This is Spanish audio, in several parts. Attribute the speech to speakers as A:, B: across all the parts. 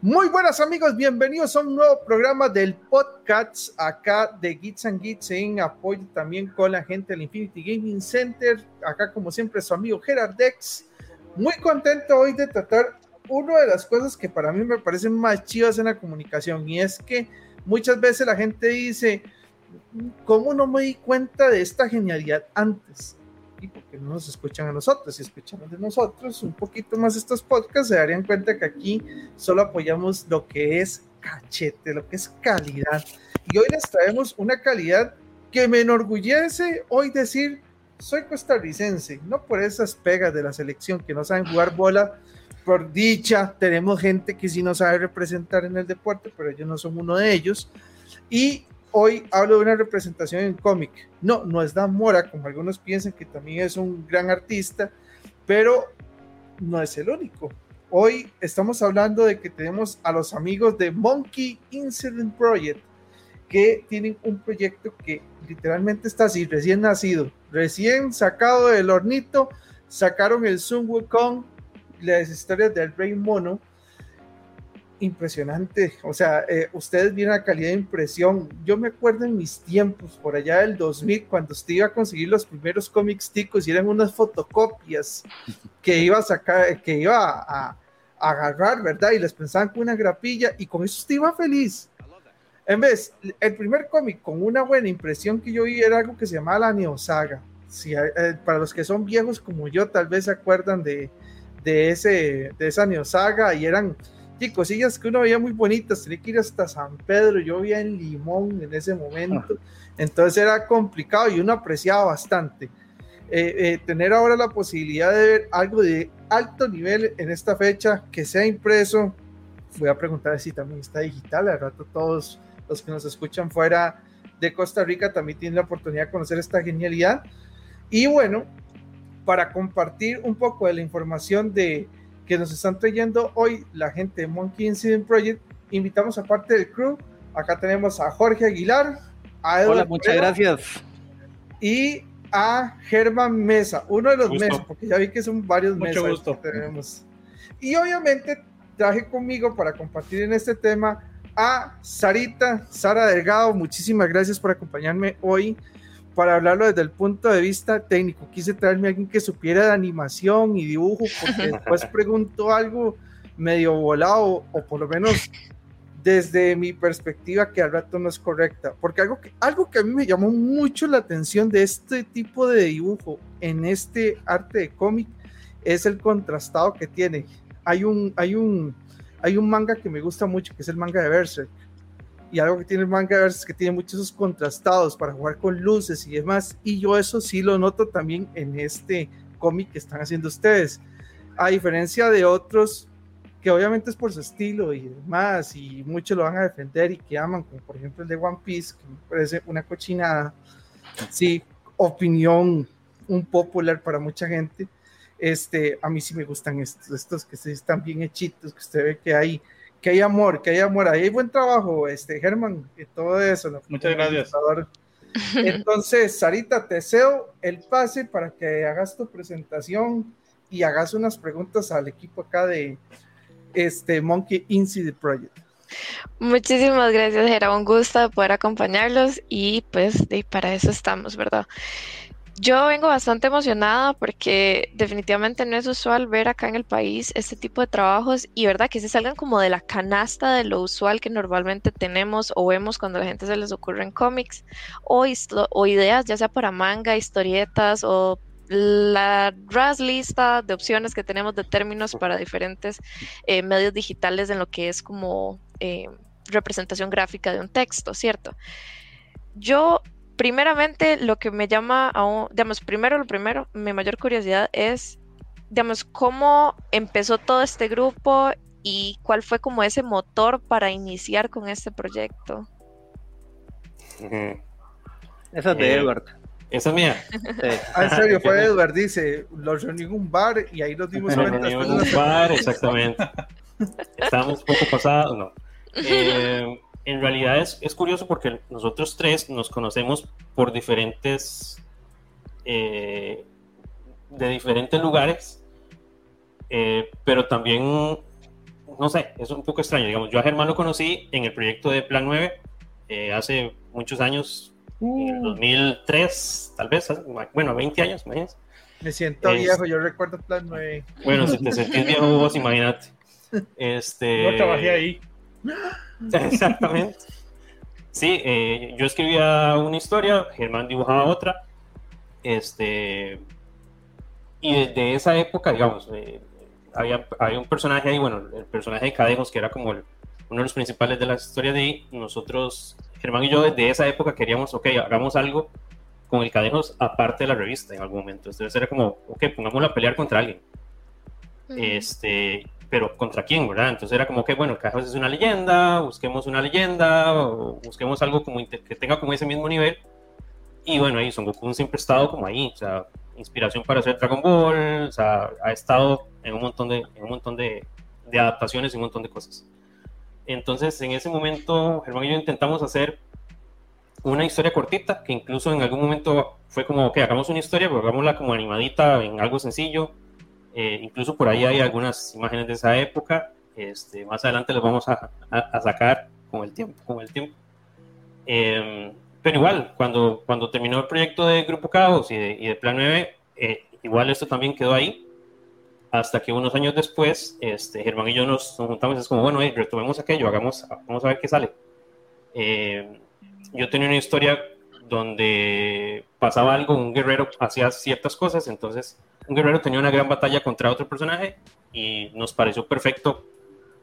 A: Muy buenas amigos, bienvenidos a un nuevo programa del podcast acá de Gits and Gits en apoyo también con la gente del Infinity Gaming Center. Acá como siempre su amigo Gerard Dex. Muy contento hoy de tratar una de las cosas que para mí me parecen más chivas en la comunicación y es que muchas veces la gente dice, ¿cómo no me di cuenta de esta genialidad antes? Y porque no nos escuchan a nosotros. Si escuchan de nosotros un poquito más estos podcasts, se darían cuenta que aquí solo apoyamos lo que es cachete, lo que es calidad. Y hoy les traemos una calidad que me enorgullece hoy decir, soy costarricense, no por esas pegas de la selección que no saben jugar bola. Por dicha, tenemos gente que sí no sabe representar en el deporte, pero ellos no son uno de ellos. Y hoy hablo de una representación en cómic. No, no es Dan Mora, como algunos piensan que también es un gran artista, pero no es el único. Hoy estamos hablando de que tenemos a los amigos de Monkey Incident Project, que tienen un proyecto que literalmente está así, recién nacido, recién sacado del hornito, sacaron el Sun Wukong, las historias del Rey Mono, impresionante. O sea, eh, ustedes vieron la calidad de impresión. Yo me acuerdo en mis tiempos, por allá del 2000, cuando usted iba a conseguir los primeros cómics ticos y eran unas fotocopias que iba a sacar, que iba a, agarrar, ¿verdad? Y les pensaban con una grapilla y con eso usted iba feliz. En vez, el primer cómic con una buena impresión que yo vi era algo que se llamaba la Neosaga. Si, eh, para los que son viejos como yo, tal vez se acuerdan de, de, ese, de esa Neosaga y eran y cosillas que uno veía muy bonitas, tenía que ir hasta San Pedro, yo vivía en Limón en ese momento, ah. entonces era complicado y uno apreciaba bastante. Eh, eh, tener ahora la posibilidad de ver algo de alto nivel en esta fecha, que sea impreso, voy a preguntar si también está digital, al rato todos los que nos escuchan fuera de Costa Rica también tienen la oportunidad de conocer esta genialidad. Y bueno, para compartir un poco de la información de, que nos están trayendo hoy la gente de Monkey Incident Project. Invitamos a parte del crew. Acá tenemos a Jorge Aguilar, a
B: Hola, muchas gracias.
A: Y a Germán Mesa, uno de los meses, porque ya vi que son varios meses que tenemos. Y obviamente traje conmigo para compartir en este tema a Sarita, Sara Delgado. Muchísimas gracias por acompañarme hoy para hablarlo desde el punto de vista técnico. Quise traerme a alguien que supiera de animación y dibujo, porque después preguntó algo medio volado, o por lo menos desde mi perspectiva que al rato no es correcta. Porque algo que, algo que a mí me llamó mucho la atención de este tipo de dibujo en este arte de cómic es el contrastado que tiene. Hay un, hay un, hay un manga que me gusta mucho, que es el manga de Berserk y algo que tiene el manga es que tiene muchos contrastados para jugar con luces y demás. Y yo eso sí lo noto también en este cómic que están haciendo ustedes. A diferencia de otros que obviamente es por su estilo y demás, y muchos lo van a defender y que aman, como por ejemplo el de One Piece, que me parece una cochinada. Sí, opinión un popular para mucha gente. Este, a mí sí me gustan estos, estos que están bien hechitos, que usted ve que hay que hay amor, que hay amor, ahí hay buen trabajo, este Germán, y todo eso.
B: Muchas gracias.
A: Entonces, Sarita, te deseo el pase para que hagas tu presentación y hagas unas preguntas al equipo acá de este Monkey Incident Project.
C: Muchísimas gracias, Gerard. Un gusto poder acompañarlos y pues para eso estamos, ¿verdad? Yo vengo bastante emocionada porque definitivamente no es usual ver acá en el país este tipo de trabajos y verdad que se salgan como de la canasta de lo usual que normalmente tenemos o vemos cuando a la gente se les ocurre en cómics o, o ideas ya sea para manga, historietas o la RAS lista de opciones que tenemos de términos para diferentes eh, medios digitales en lo que es como eh, representación gráfica de un texto, ¿cierto? Yo primeramente lo que me llama a digamos, primero lo primero, mi mayor curiosidad es, digamos, cómo empezó todo este grupo y cuál fue como ese motor para iniciar con este proyecto.
B: Esa es de eh, Edward.
D: Esa es mía.
A: Ah, en serio, fue Edward, dice, los reuní en un bar y ahí nos dimos cuenta.
D: en un bar, exactamente. Estábamos poco pasados, no. Eh, en realidad es, es, curioso porque nosotros tres nos conocemos por diferentes, eh, de diferentes lugares, eh, pero también no sé, es un poco extraño. Digamos, yo a Germán lo conocí en el proyecto de Plan 9 eh, hace muchos años, en el 2003, tal vez, bueno, 20 años.
A: Me siento viejo, yo recuerdo Plan 9.
D: Bueno, si te sentís viejo vos, imagínate. Este...
E: Yo trabajé ahí.
D: Exactamente. Sí, eh, yo escribía una historia, Germán dibujaba otra. Este, y desde esa época, digamos, eh, había, había, un personaje ahí, bueno, el personaje de Cadejos, que era como uno de los principales de la historia de ahí. Nosotros, Germán y yo, desde esa época queríamos, ok, hagamos algo con el Cadejos aparte de la revista en algún momento. Entonces era como, ok, pongámoslo a pelear contra alguien. Este, pero ¿contra quién, verdad? Entonces era como que, bueno, Cadejos es una leyenda, busquemos una leyenda, o busquemos algo como que tenga como ese mismo nivel. Y bueno, ahí Son Goku siempre ha estado como ahí, o sea, inspiración para hacer Dragon Ball, o sea, ha estado en un montón de, en un montón de, de adaptaciones y un montón de cosas. Entonces, en ese momento, Germán y yo intentamos hacer una historia cortita, que incluso en algún momento fue como, que hagamos una historia, pero hagámosla como animadita, en algo sencillo. Eh, incluso por ahí hay algunas imágenes de esa época. Este, más adelante les vamos a, a, sacar con el tiempo. Con el tiempo. Eh, pero igual, cuando, cuando terminó el proyecto de Grupo Caos y de, y de Plan 9, eh, igual esto también quedó ahí. Hasta que unos años después, este, Germán y yo nos, juntamos y es como, bueno, retomemos aquello, hagamos, vamos a ver qué sale. Eh, yo tenía una historia donde pasaba algo, un guerrero hacía ciertas cosas, entonces un guerrero tenía una gran batalla contra otro personaje y nos pareció perfecto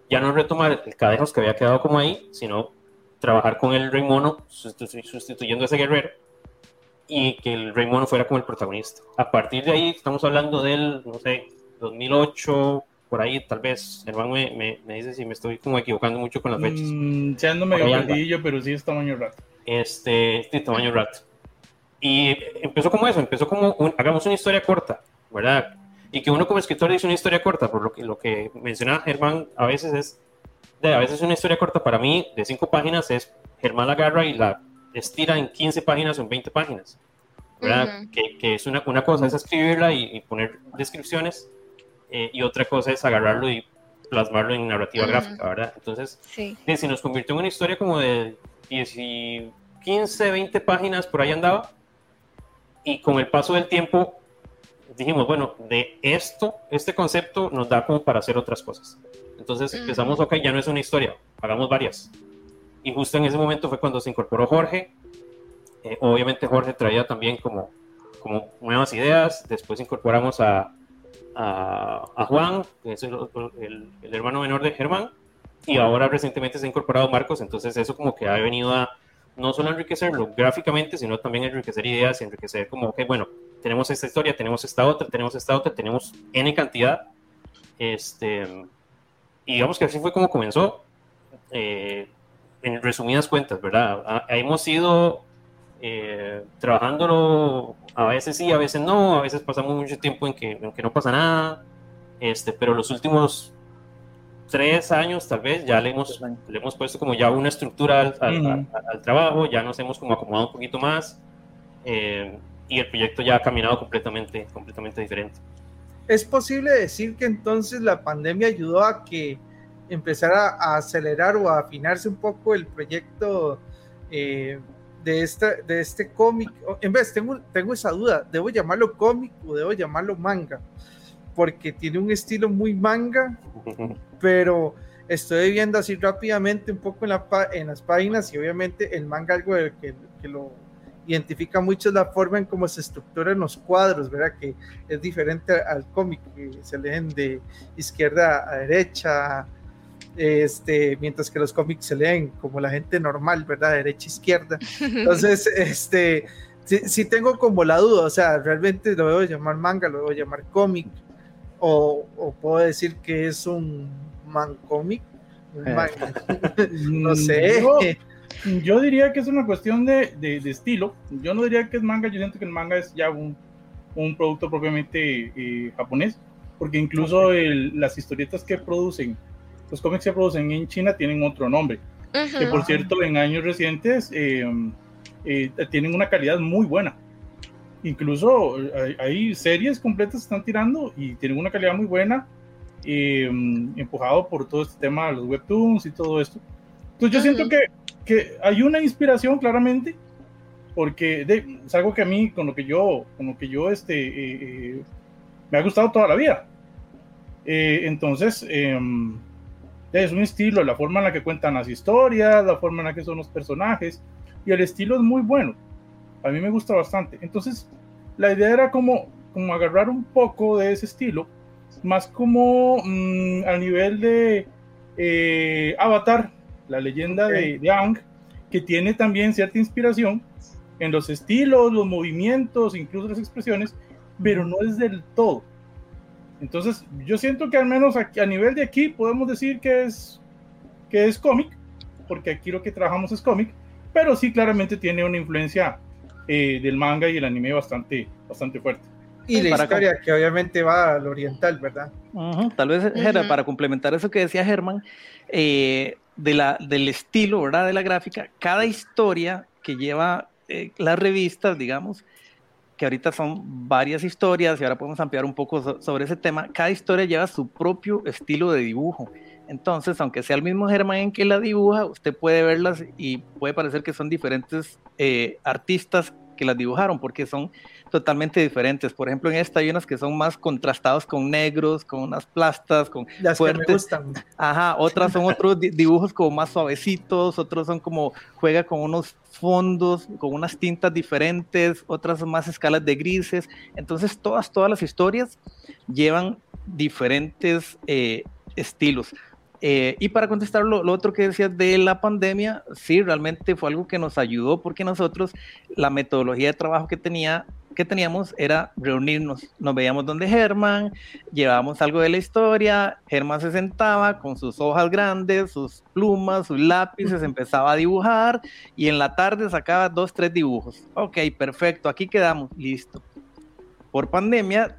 D: ya no retomar el cadejos que había quedado como ahí, sino trabajar con el Rey Mono sustituyendo a ese guerrero y que el Rey Mono fuera como el protagonista. A partir de ahí estamos hablando del, no sé, 2008, por ahí tal vez. Hermano me, me, dice si me estoy como equivocando mucho con las fechas.
E: Mm, ya no me pero sí es tamaño rato.
D: Este, este tamaño rato. Y empezó como eso, empezó como, hagamos una historia corta, ¿verdad? Y que uno como escritor dice una historia corta, por lo que, lo que menciona Germán a veces es, de, a veces una historia corta para mí de cinco páginas es Germán la agarra y la estira en 15 páginas o en 20 páginas, ¿verdad? que, que, es una, una cosa es escribirla y, poner descripciones eh, y otra cosa es agarrarlo y plasmarlo en narrativa gráfica, ¿verdad? Entonces, sí. si nos convirtió en una historia como de 10 y 15, 20 páginas por ahí andaba, y con el paso del tiempo dijimos, bueno, de esto, este concepto nos da como para hacer otras cosas. Entonces empezamos, ok, ya no es una historia, hagamos varias. Y justo en ese momento fue cuando se incorporó Jorge. Eh, obviamente Jorge traía también como, como nuevas ideas. Después incorporamos a, a, Juan, que es el, el, hermano menor de Germán. Y ahora recientemente se ha incorporado Marcos. Entonces eso como que ha venido a no solo enriquecerlo gráficamente, sino también enriquecer ideas, enriquecer como, ok, bueno, tenemos esta historia, tenemos esta otra, tenemos esta otra, tenemos N cantidad. Este, y digamos que así fue como comenzó. Eh, en resumidas cuentas, ¿verdad? Ah, hemos ido eh, trabajándolo a veces sí, a veces no, a veces pasamos mucho tiempo en que, en que no pasa nada, este, pero los últimos tres años tal vez ya le hemos, le hemos puesto como ya una estructura al, al, trabajo, ya nos hemos como acomodado un poquito más eh, y el proyecto ya ha caminado completamente, completamente diferente.
A: ¿Es posible decir que entonces la pandemia ayudó a que empezar a, acelerar o a afinarse un poco el proyecto eh, de, esta, de este cómic. En vez, tengo, tengo esa duda, ¿debo llamarlo cómic o debo llamarlo manga? Porque tiene un estilo muy manga, pero estoy viendo así rápidamente un poco en, la, en las páginas y obviamente el manga algo que, que lo identifica mucho es la forma en cómo se estructuran los cuadros, ¿verdad? Que es diferente al cómic, que se leen de izquierda a derecha, este, mientras que los cómics se leen como la gente normal, ¿verdad? Derecha, izquierda. Entonces, este, sí, tengo como la duda, o sea, realmente lo debo llamar manga, lo debo llamar cómic, o, puedo decir que es un man cómic, un eh. no sé.
E: Yo, diría que es una cuestión de, de, estilo. Yo no diría que es manga, yo siento que el manga es ya un, un producto propiamente eh, japonés, porque incluso las historietas que producen los cómics que producen en China tienen otro nombre. Que por cierto, en años recientes eh, eh, tienen una calidad muy buena. Incluso hay, series completas que están tirando y tienen una calidad muy buena. eh, empujado por todo este tema de los webtoons y todo esto. Entonces yo siento que, que hay una inspiración claramente, porque es algo que a mí, con lo que yo, con lo que yo este, me ha gustado toda la vida. entonces, em, es un estilo, la forma en la que cuentan las historias, la forma en la que son los personajes, y el estilo es muy bueno. A mí me gusta bastante. Entonces, la idea era como, como agarrar un poco de ese estilo, más como mm, a nivel de eh, Avatar, la leyenda de, de Aang, que tiene también cierta inspiración en los estilos, los movimientos, incluso las expresiones, pero no es del todo. Entonces, yo siento que al menos aquí, a nivel de aquí podemos decir que es, que es cómic, porque aquí lo que trabajamos es cómic, pero sí claramente tiene una influencia eh, del manga y el anime bastante, bastante fuerte.
A: Y la historia que obviamente va al oriental, ¿verdad?
B: Tal vez, para complementar eso que decía Germán, eh, de la, del estilo, ¿verdad? De la gráfica, cada historia que lleva eh, las revistas, digamos, que ahorita son varias historias y ahora podemos ampliar un poco sobre ese tema, cada historia lleva su propio estilo de dibujo. Entonces, aunque sea el mismo Germán en que la dibuja, usted puede verlas y puede parecer que son diferentes eh, artistas que las dibujaron, porque son totalmente diferentes. Por ejemplo, en esta hay unas que son más contrastados con negros, con unas plastas, con
A: Las fuertes. Que me gustan.
B: Ajá, otras son otros dibujos como más suavecitos, otros son como juega con unos fondos, con unas tintas diferentes, otras son más escalas de grises. Entonces, todas, todas las historias llevan diferentes eh, estilos. Eh, y para contestar lo, otro que decías de la pandemia, sí, realmente fue algo que nos ayudó porque nosotros la metodología de trabajo que tenía que teníamos era reunirnos. Nos veíamos donde Germán, llevábamos algo de la historia, Germán se sentaba con sus hojas grandes, sus plumas, sus lápices, empezaba a dibujar y en la tarde sacaba dos, tres dibujos. Ok, perfecto, aquí quedamos, listo. Por pandemia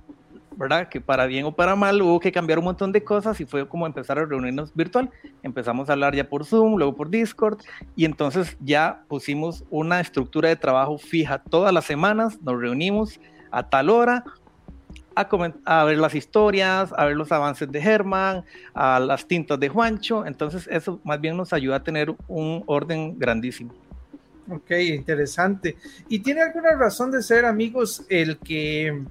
B: ¿verdad? Que para bien o para mal hubo que cambiar un montón de cosas y fue como empezar a reunirnos virtual. Empezamos a hablar ya por Zoom, luego por Discord y entonces ya pusimos una estructura de trabajo fija. Todas las semanas nos reunimos a tal hora a, a ver las historias, a ver los avances de Germán, a las tintas de Juancho. Entonces eso más bien nos ayuda a tener un orden grandísimo.
A: Ok, interesante. ¿Y tiene alguna razón de ser, amigos, el que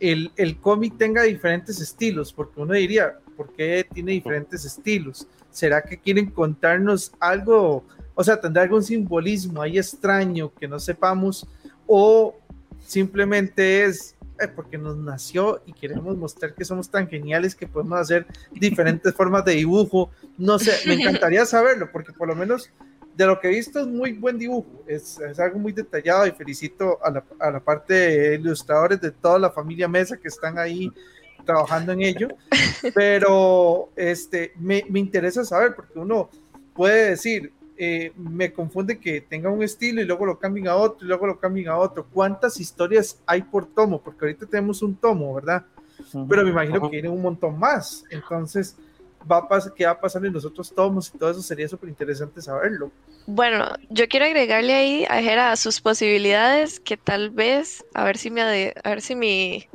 A: el, el cómic tenga diferentes estilos, porque uno diría, ¿por qué tiene diferentes estilos? ¿Será que quieren contarnos algo, o sea, tendrá algún simbolismo ahí extraño que no sepamos? ¿O simplemente es eh, porque nos nació y queremos mostrar que somos tan geniales que podemos hacer diferentes formas de dibujo? No sé, me encantaría saberlo, porque por lo menos de lo que he visto es muy buen dibujo, es, algo muy detallado y felicito a la, a la, parte de ilustradores de toda la familia Mesa que están ahí trabajando en ello, pero este, me, me interesa saber porque uno puede decir, eh, me confunde que tenga un estilo y luego lo cambien a otro y luego lo cambien a otro. ¿Cuántas historias hay por tomo? Porque ahorita tenemos un tomo, ¿verdad? Pero me imagino que tiene un montón más. Entonces, va a pasar, qué va a pasar en los otros tomos y todo eso sería súper interesante saberlo.
C: Bueno, yo quiero agregarle ahí a Jera sus posibilidades que tal vez, a ver si me a ver si mi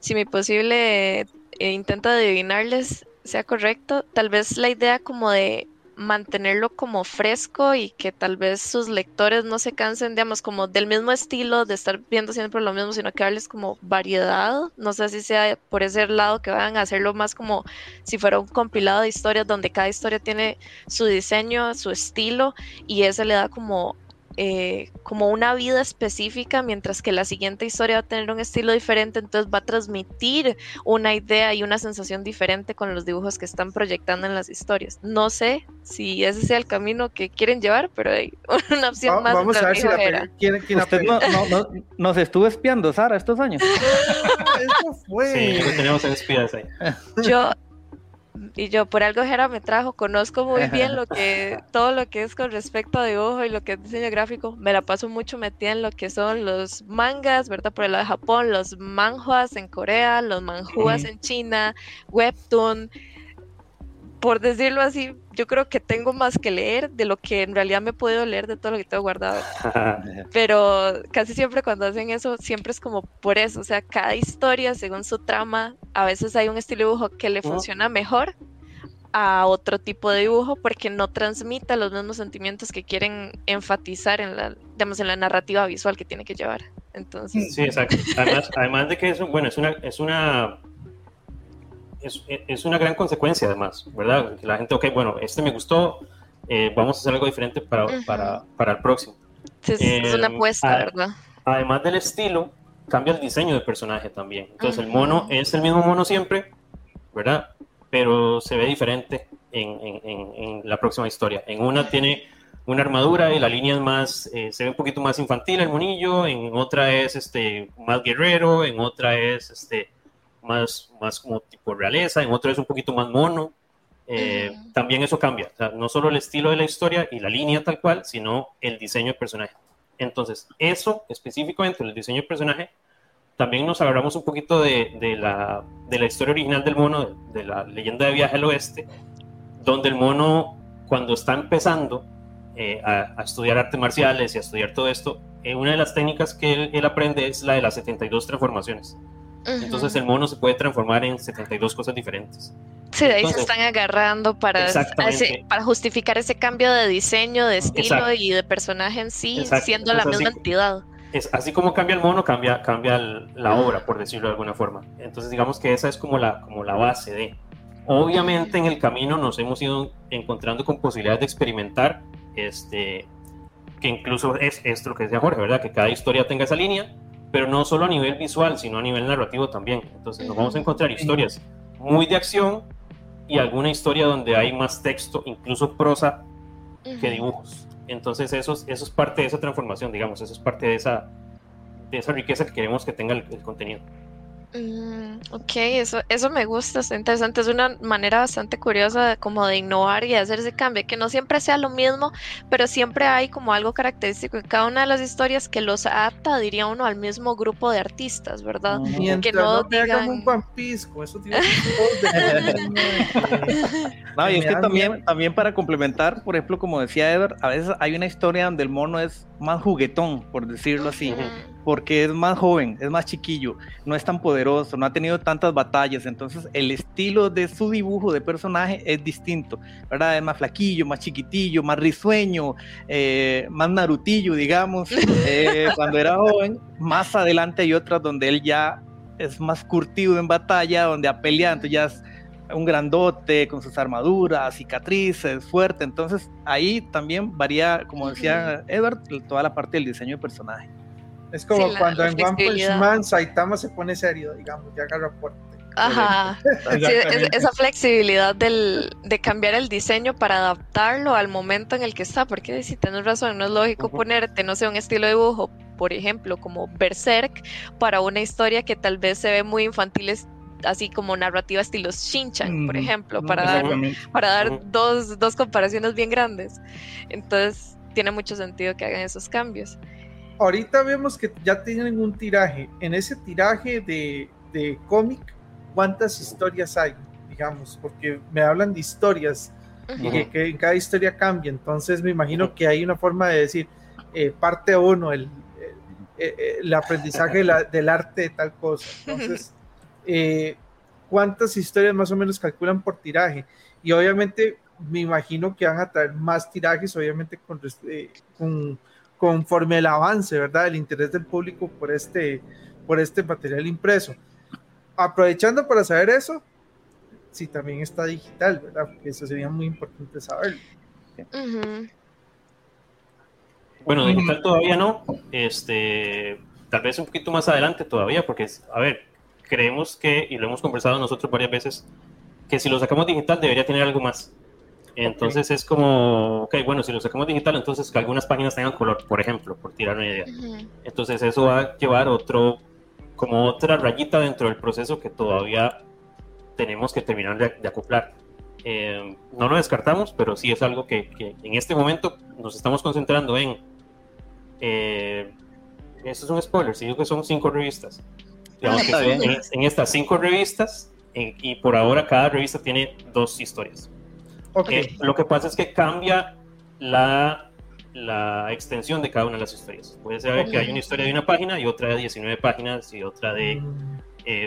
C: si mi posible eh, intento de adivinarles sea correcto, tal vez la idea como de mantenerlo como fresco y que tal vez sus lectores no se cansen, digamos, como del mismo estilo, de estar viendo siempre lo mismo, sino que darles como variedad. No sé si sea por ese lado que vayan a hacerlo más como si fuera un compilado de historias donde cada historia tiene su diseño, su estilo y ese le da como eh, como una vida específica, mientras que la siguiente historia va a tener un estilo diferente, entonces va a transmitir una idea y una sensación diferente con los dibujos que están proyectando en las historias. No sé si ese sea el camino que quieren llevar, pero hay una opción más.
A: Vamos a ver si la ¿Quién, quién
B: Usted no, no, nos estuvo espiando, Sara, estos años.
A: Eso fue.
D: Sí, tenemos espías ahí.
C: Yo, y yo por algo Jera me trajo, conozco muy bien lo que, todo lo que es con respecto a dibujo y lo que es diseño gráfico, me la paso mucho metida en lo que son los mangas, ¿verdad? Por el lado de Japón, los manhwas en Corea, los manhuas en China, webtoon, por decirlo así, yo creo que tengo más que leer de lo que en realidad me he podido leer de todo lo que tengo guardado. Pero casi siempre cuando hacen eso, siempre es como por eso, o sea, cada historia según su trama, a veces hay un estilo de dibujo que le funciona mejor a otro tipo de dibujo porque no transmita los mismos sentimientos que quieren enfatizar en la, digamos, en la narrativa visual que tiene que llevar. Entonces,
D: sí, exacto. Además, además de que eso, bueno, es una, es una es, es, una gran consecuencia además, ¿verdad? Que la gente, ok, bueno, este me gustó, eh, vamos a hacer algo diferente para, para, para el próximo.
C: es una apuesta, ¿verdad?
D: Además del estilo, cambia el diseño del personaje también. Entonces el mono es el mismo mono siempre, ¿verdad? Pero se ve diferente en, en, en la próxima historia. En una tiene una armadura y la línea es más, eh, se ve un poquito más infantil el monillo, en otra es este, más guerrero, en otra es este, más, más como tipo realeza, en otro es un poquito más mono. Eh, también eso cambia, no solo el estilo de la historia y la línea tal cual, sino el diseño del personaje. Entonces, eso específicamente, el diseño del personaje, también nos agarramos un poquito de, de, la, de la, historia original del mono, de, la leyenda de viaje al oeste, donde el mono, cuando está empezando eh, a, estudiar artes marciales y a estudiar todo esto, eh, una de las técnicas que él, él, aprende es la de las 72 transformaciones. Entonces el mono se puede transformar en 72 cosas diferentes.
C: Sí, de ahí se están agarrando para, para justificar ese cambio de diseño, de estilo y de personaje en sí, siendo la misma entidad.
D: Es, así como cambia el mono, cambia, cambia la obra, por decirlo de alguna forma. Entonces digamos que esa es como la, como la base de... Obviamente en el camino nos hemos ido encontrando con posibilidades de experimentar, este, que incluso es esto lo que decía Jorge, ¿verdad? Que cada historia tenga esa línea, pero no solo a nivel visual, sino a nivel narrativo también. Entonces nos vamos a encontrar historias muy de acción y alguna historia donde hay más texto, incluso prosa, que dibujos. Entonces eso, eso es parte de esa transformación, digamos, eso es parte de esa, de esa riqueza que queremos que tenga el contenido.
C: Mm, ok, eso, eso me gusta, es interesante, es una manera bastante curiosa de, como de innovar y hacer ese cambio, que no siempre sea lo mismo, pero siempre hay como algo característico en cada una de las historias que los adapta, diría uno, al mismo grupo de artistas, ¿verdad?
A: que no, digan... un pampisco, eso tiene
B: No, y es que también, también para complementar, por ejemplo, como decía Ever, a veces hay una historia donde el mono es más juguetón, por decirlo así porque es más joven, es más chiquillo, no es tan poderoso, no ha tenido tantas batallas, entonces el estilo de su dibujo de personaje es distinto, ¿verdad? Es más flaquillo, más chiquitillo, más risueño, eh, más narutillo, digamos, eh, cuando era joven. Más adelante hay otras donde él ya es más curtido en batalla, donde ha peleado, entonces ya es un grandote con sus armaduras, cicatrices, fuerte. Entonces ahí también varía, como decía Edward, toda la parte del diseño de personaje.
A: Es como cuando en One Punch Man Saitama se pone serio, digamos, ya agarra fuerte.
C: Ajá, esa flexibilidad del, de cambiar el diseño para adaptarlo al momento en el que está, porque si tienes razón, no es lógico ponerte, no sé, un estilo de dibujo, por ejemplo, como Berserk, para una historia que tal vez se ve muy infantil, así como narrativa estilo Shinchan, por ejemplo, para dar, para dar dos, dos comparaciones bien grandes. Entonces, tiene mucho sentido que hagan esos cambios
A: ahorita vemos que ya tienen un tiraje. En ese tiraje de, de cómic, ¿cuántas historias hay? Digamos, porque me hablan de historias y que, en cada historia cambia. Entonces me imagino que hay una forma de decir, eh, parte uno, el, eh, eh, el aprendizaje del arte de tal cosa. Entonces, ¿cuántas historias más o menos calculan por tiraje? Y obviamente me imagino que van a traer más tirajes, obviamente con, con conforme el avance, ¿verdad? El interés del público por este, por este material impreso. Aprovechando para saber eso, si también está digital, ¿verdad? Porque eso sería muy importante saberlo.
D: Bueno, digital todavía no, este, tal vez un poquito más adelante todavía, porque, a ver, creemos que, y lo hemos conversado nosotros varias veces, que si lo sacamos digital debería tener algo más. Entonces es como, ok, bueno, si lo sacamos digital, entonces que algunas páginas tengan color, por ejemplo, por tirar una idea. Entonces eso va a llevar otro, como otra rayita dentro del proceso que todavía tenemos que terminar de, acoplar. Eh, no lo descartamos, pero sí es algo que, en este momento nos estamos concentrando en... Eh, esto es un spoiler, si digo que son cinco revistas. Digamos que en, estas cinco revistas, y por ahora cada revista tiene dos historias. Eh, lo que pasa es que cambia la, la extensión de cada una de las historias. Puede ser que hay una historia de una página y otra de 19 páginas y otra de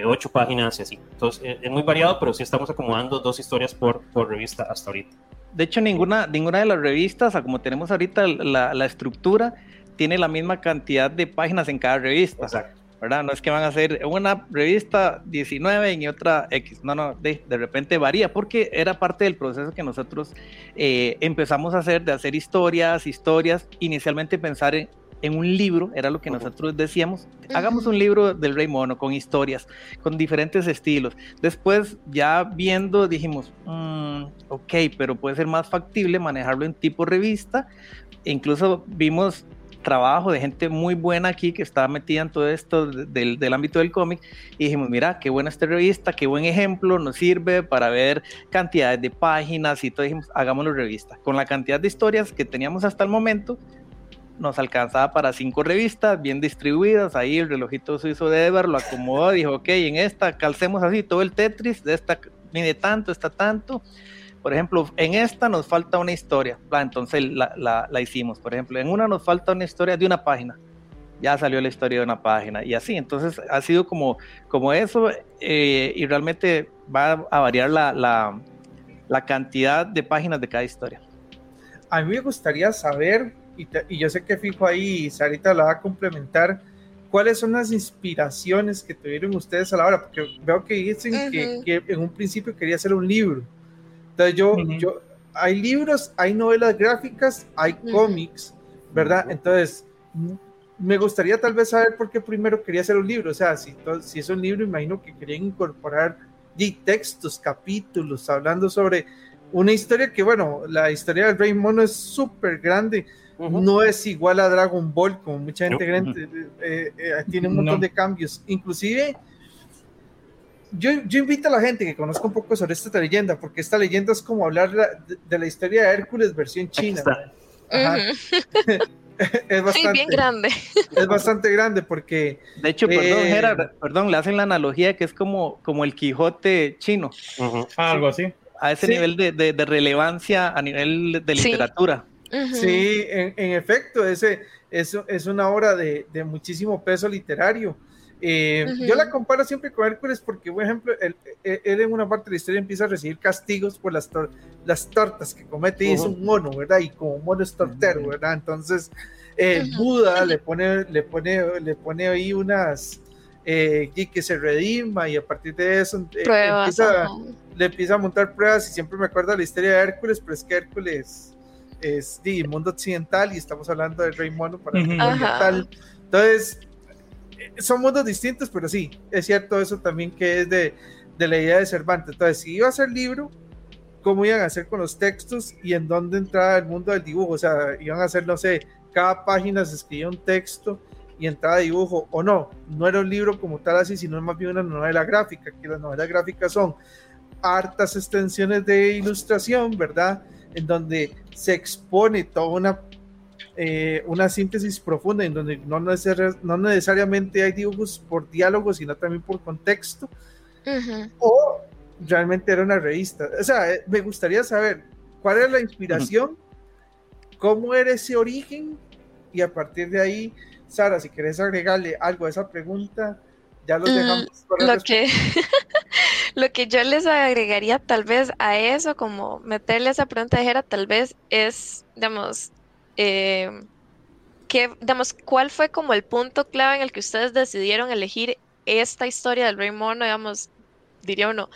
D: 8 mm. páginas y así. Entonces es muy variado, pero sí estamos acomodando dos historias por, por revista hasta ahorita.
B: De hecho, ninguna, ninguna de las revistas, como tenemos ahorita la, la estructura, tiene la misma cantidad de páginas en cada revista. Exacto. ¿Verdad? No es que van a hacer una revista 19 y otra X, no, no, de, de repente varía, porque era parte del proceso que nosotros eh, empezamos a hacer, de hacer historias, historias, inicialmente pensar en, en un libro, era lo que nosotros decíamos, hagamos un libro del Rey Mono con historias, con diferentes estilos. Después, ya viendo, dijimos, mm, ok, pero puede ser más factible manejarlo en tipo revista. E incluso vimos trabajo de gente muy buena aquí que está metida en todo esto del, del ámbito del cómic y dijimos, mira, qué buena esta revista, qué buen ejemplo, nos sirve para ver cantidades de páginas y todo, dijimos, hagámoslo revista. Con la cantidad de historias que teníamos hasta el momento, nos alcanzaba para cinco revistas bien distribuidas, ahí el relojito suizo de Ever lo acomodó, dijo, ok, en esta calcemos así todo el Tetris, de esta mide tanto, está tanto, por ejemplo, en esta nos falta una historia, entonces la, hicimos. Por ejemplo, en una nos falta una historia de una página, ya salió la historia de una página y así. Entonces ha sido como, como eso eh, y realmente va a variar la, cantidad de páginas de cada historia.
A: A mí me gustaría saber, y, yo sé que fijo ahí, Sarita la va a complementar, ¿cuáles son las inspiraciones que tuvieron ustedes a la hora? Porque veo que dicen que, que, en un principio quería hacer un libro. Entonces yo, yo, hay libros, hay novelas gráficas, hay cómics, ¿verdad? Entonces, me gustaría tal vez saber por qué primero quería hacer un libro. O sea, si, si es un libro, imagino que querían incorporar textos, capítulos, hablando sobre una historia que, bueno, la historia del Rey Mono es súper grande. No es igual a Dragon Ball, como mucha gente cree, eh, eh, tiene un montón de cambios. Inclusive, yo, yo, invito a la gente que conozca un poco sobre esta leyenda, porque esta leyenda es como hablar de, la historia de Hércules versión china.
C: es bastante bien grande.
A: Es bastante grande porque.
B: De hecho, perdón, eh, Gerard, perdón, le hacen la analogía que es como, como el Quijote chino.
E: algo así.
B: A ese nivel de, de, relevancia a nivel de literatura.
A: Sí, en, en, efecto, ese es, es una obra de, de muchísimo peso literario. Eh, yo la comparo siempre con Hércules porque, por ejemplo, él, en una parte de la historia empieza a recibir castigos por las, las tortas que comete y es un mono, ¿verdad? Y como mono es tortero, ¿verdad? Entonces, eh, Buda le pone, le, pone, le pone ahí unas... Eh, y que se redima y a partir de eso empieza, le empieza a montar pruebas y siempre me acuerdo la historia de Hércules, pero es que Hércules es de mundo occidental y estamos hablando del rey mono para el mundo oriental. Entonces, son mundos distintos, pero sí, es cierto eso también que es de, de la idea de Cervantes. Entonces, si iba a ser libro, ¿cómo iban a hacer con los textos y en dónde entraba el mundo del dibujo? O sea, iban a hacer, no sé, cada página se escribía un texto y entraba dibujo, o no, no era un libro como tal así, sino más bien una novela gráfica, que las novelas gráficas son hartas extensiones de ilustración, ¿verdad? En donde se expone toda una eh, una síntesis profunda en donde no, no, necesariamente hay dibujos por diálogo, sino también por contexto, o realmente era una revista. O sea, eh, me gustaría saber cuál era la inspiración, cómo era ese origen, y a partir de ahí, Sara, si querés agregarle algo a esa pregunta, ya los mm, dejamos.
C: lo, que, lo que yo les agregaría tal vez a eso, como meterle esa pregunta de tal vez es, digamos, eh, digamos, ¿cuál fue como el punto clave en el que ustedes decidieron elegir esta historia del Rey Mono, digamos, diría uno,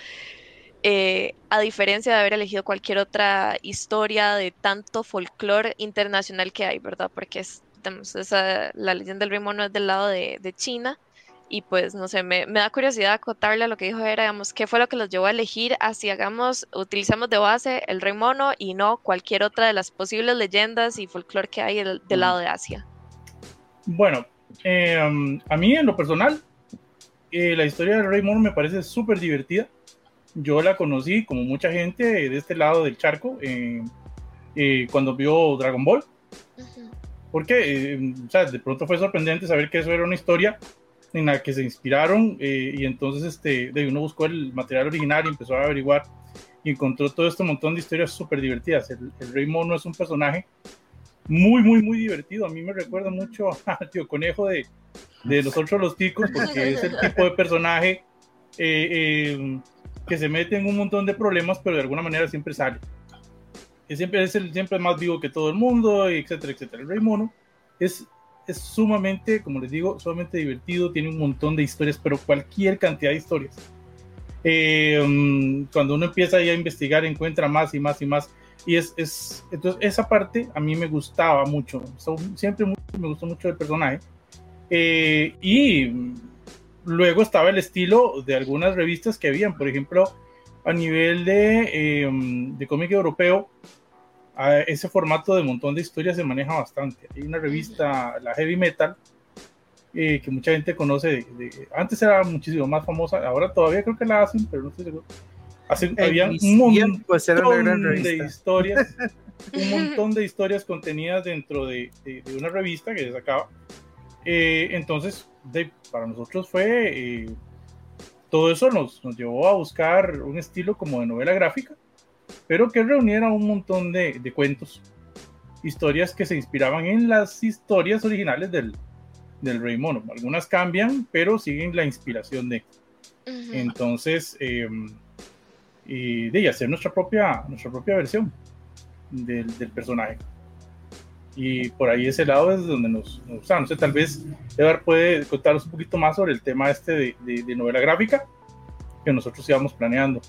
C: eh, a diferencia de haber elegido cualquier otra historia de tanto folclore internacional que hay, ¿verdad? Porque es, la leyenda del Rey Mono es del lado de China y pues no sé, me, da curiosidad acotarle a lo que dijo era, digamos, qué fue lo que los llevó a elegir así hagamos, utilizamos de base el rey mono y no cualquier otra de las posibles leyendas y folclore que hay del, lado de Asia.
E: Bueno, eh, um, a mí en lo personal, eh, la historia del rey mono me parece súper divertida. Yo la conocí como mucha gente de este lado del charco eh, cuando vio Dragon Ball. Porque, o sea, de pronto fue sorprendente saber que eso era una historia en la que se inspiraron eh, y entonces este, de uno buscó el material original y empezó a averiguar y encontró todo este montón de historias súper divertidas. El, Rey Mono es un personaje muy, muy, muy divertido. A mí me recuerda mucho a Tío Conejo de, de Nosotros los Ticos, porque es el tipo de personaje eh, eh, que se mete en un montón de problemas, pero de alguna manera siempre sale. Siempre es el siempre más vivo que todo el mundo, etcétera, etcétera. El Rey Mono es, es sumamente, como les digo, sumamente divertido, tiene un montón de historias, pero cualquier cantidad de historias. Eh, mm, cuando uno empieza ya a investigar, encuentra más y más y más. Y es, es entonces esa parte a mí me gustaba mucho. Siempre me gustó mucho el personaje. Eh, y luego estaba el estilo de algunas revistas que habían, por ejemplo, a nivel de, eh, de cómic europeo, ese formato de montón de historias se maneja bastante. Hay una revista, la Heavy Metal, eh, que mucha gente conoce. antes era muchísimo más famosa, ahora todavía creo que la hacen, pero no estoy seguro. había un montón de historias, un montón de historias contenidas dentro de, de, una revista que se sacaba. Eh, entonces, para nosotros fue, eh, todo eso nos, nos llevó a buscar un estilo como de novela gráfica, pero que reuniera un montón de, de cuentos, historias que se inspiraban en las historias originales del, del Rey Mono. Algunas cambian, pero siguen la inspiración de. Entonces, eh, y de hacer nuestra propia, nuestra propia versión del, personaje. Y por ahí ese lado es donde nos, nos no sé, tal vez Edward puede contarnos un poquito más sobre el tema este de, novela gráfica que nosotros íbamos planeando.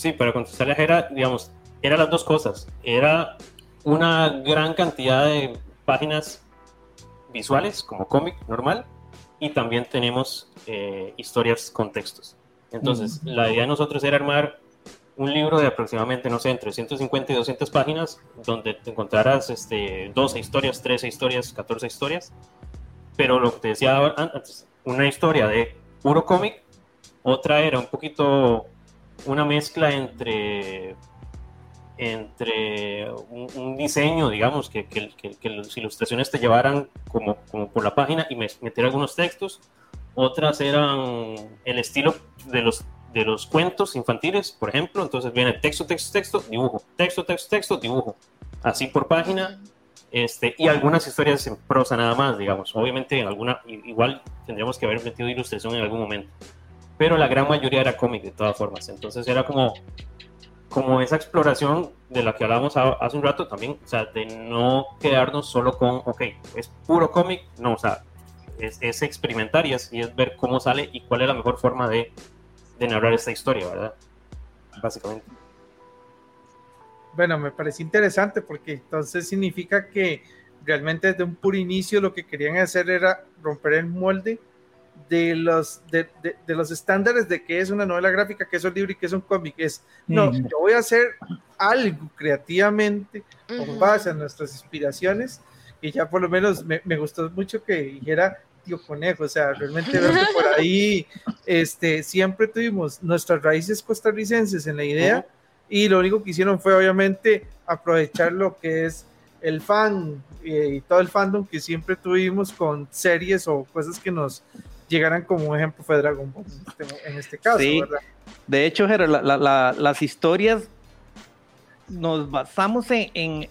D: Sí, para contestarle era, digamos, eran las dos cosas. Era una gran cantidad de páginas visuales como cómic normal y también tenemos eh, historias con textos. Entonces, la idea de nosotros era armar un libro de aproximadamente, no sé, entre 150 y 200 páginas, donde te encontrarás este, 12 historias, 13 historias, 14 historias. Pero lo que te decía antes, una historia de puro cómic, otra era un poquito una mezcla entre entre un, diseño, digamos, que, que, las ilustraciones te llevaran como, como por la página y meter algunos textos. Otras eran el estilo de los, de los cuentos infantiles, por ejemplo. Entonces viene texto, texto, texto, dibujo, texto, texto, texto, dibujo. Así por página. Este, y algunas historias en prosa nada más, digamos. Obviamente, en alguna, igual tendríamos que haber metido ilustración en algún momento. Pero la gran mayoría era cómic de todas formas. Entonces era como como esa exploración de la que hablábamos hace un rato también, o sea, de no quedarnos solo con, ok, es puro cómic, no, o sea, es, experimentar y es, ver cómo sale y cuál es la mejor forma de, de narrar esta historia, ¿verdad? Básicamente.
A: Bueno, me parece interesante porque entonces significa que realmente desde un puro inicio lo que querían hacer era romper el molde de los, de, de, los estándares de qué es una novela gráfica, qué es un libro y qué es un cómic. Es, no, yo voy a hacer algo creativamente con base en nuestras inspiraciones y ya por lo menos me, me gustó mucho que dijera tío conejo, o sea, realmente por ahí este, siempre tuvimos nuestras raíces costarricenses en la idea y lo único que hicieron fue obviamente aprovechar lo que es el fan eh, y todo el fandom que siempre tuvimos con series o cosas que nos llegaran como un ejemplo fue Dragon Ball en este, caso, ¿verdad?
B: De hecho, las historias nos basamos en,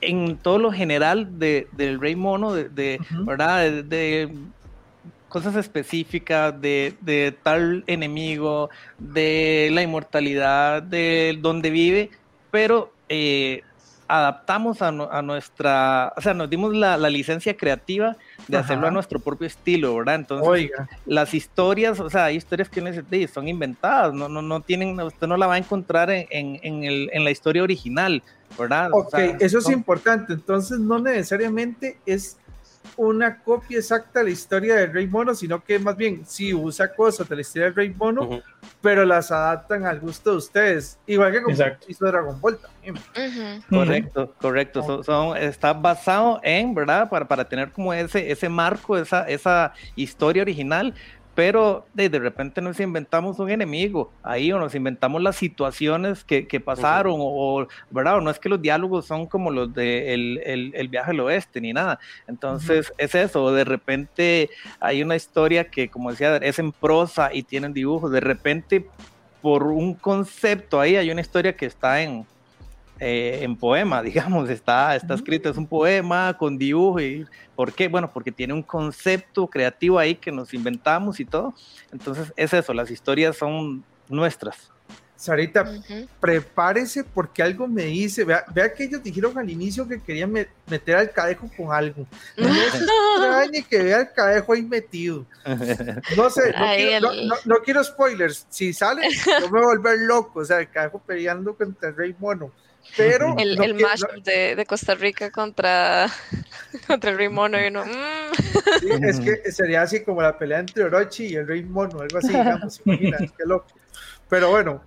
B: en, todo lo general de, del Rey Mono, de, ¿verdad? De, cosas específicas de, de, tal enemigo, de la inmortalidad, de donde vive, pero eh, adaptamos a, nuestra, o sea, nos dimos la, licencia creativa de hacerlo a nuestro propio estilo, ¿verdad? Entonces, las historias, o sea, hay historias que son inventadas, no, no, no tienen, usted no la va a encontrar en, en, el, en la historia original, ¿verdad?
A: Ok, eso es importante, entonces no necesariamente es una copia exacta de la historia del Rey Mono, sino que más bien sí usa cosas de la historia del Rey Mono, pero las adaptan al gusto de ustedes, igual que como hizo Dragon Ball también.
B: Correcto, correcto. Son, está basado en, ¿verdad? Para, para tener como ese, ese marco, esa, esa historia original, pero de, de, repente nos inventamos un enemigo ahí o nos inventamos las situaciones que, que pasaron o, ¿verdad? O no es que los diálogos son como los de el, el, viaje al oeste ni nada. Entonces es eso, de repente hay una historia que como decía es en prosa y tienen dibujos, de repente por un concepto ahí, hay una historia que está en, eh, en poema, digamos, está, está escrito, es un poema con dibujo y ¿por qué? Bueno, porque tiene un concepto creativo ahí que nos inventamos y todo. Entonces es eso, las historias son nuestras.
A: Sarita, prepárese porque algo me dice, vea, vea, que ellos dijeron al inicio que querían meter al cadejo con algo. No se extrañe que vea al cadejo ahí metido. No sé, no, quiero, spoilers. Si sale, yo me voy a volver loco. O sea, el cadejo peleando contra el rey mono. Pero
C: el, el match de, de, Costa Rica contra, contra el rey mono y uno,
A: mm. es que sería así como la pelea entre Orochi y el rey mono, algo así, digamos, imagina, qué loco. Pero bueno,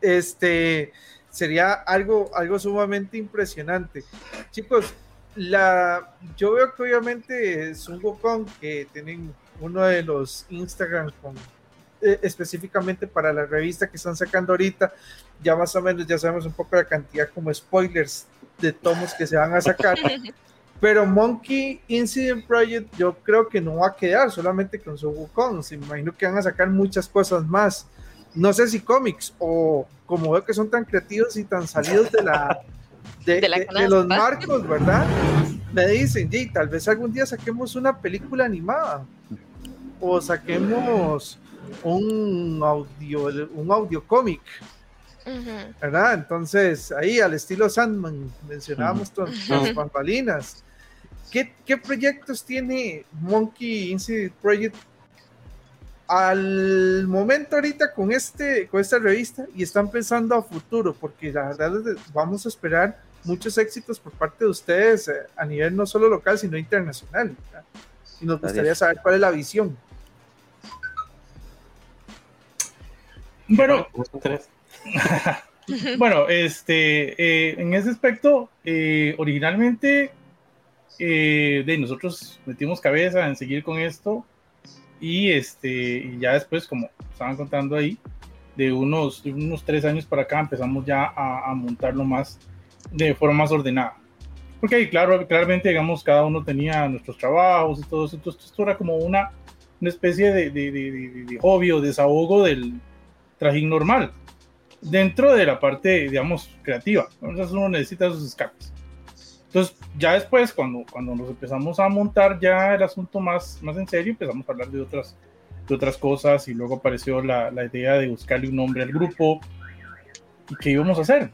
A: este sería algo, algo sumamente impresionante. Chicos, la, yo veo que obviamente es un Wukong que tienen uno de los Instagram con, eh, específicamente para la revista que están sacando ahorita, ya más o menos ya sabemos un poco la cantidad como spoilers de tomos que se van a sacar. Pero Monkey Incident Project yo creo que no va a quedar solamente con su Wukong, se imagino que van a sacar muchas cosas más no sé si cómics o como veo que son tan creativos y tan salidos de la de, los marcos, ¿verdad? Me dicen, sí, tal vez algún día saquemos una película animada o saquemos un audio un audio cómic. ¿Verdad? Entonces, ahí al estilo Sandman, mencionábamos todas las bambalinas. ¿Qué, ¿Qué, proyectos tiene Monkey Incident Project al momento ahorita con, este, con esta revista y están pensando a futuro, porque la verdad vamos a esperar muchos éxitos por parte de ustedes eh, a nivel no solo local, sino internacional. Y nos gustaría saber cuál es la visión.
E: Bueno, bueno, este, eh, en ese aspecto, eh, originalmente de nosotros metimos cabeza en seguir con esto y este y ya después como estaban contando ahí de unos unos tres años para acá empezamos ya a, montarlo más de forma más ordenada. Porque ahí claro claramente digamos cada uno tenía nuestros trabajos y todo eso entonces esto era como una una especie de, de, de, de hobby o desahogo del trajín normal dentro de la parte digamos creativa entonces uno necesita sus escapes entonces, ya después, cuando, cuando nos empezamos a montar ya el asunto más, más en serio, empezamos a hablar de otras, de otras cosas y luego apareció la, la idea de buscarle un nombre al grupo y qué íbamos a hacer.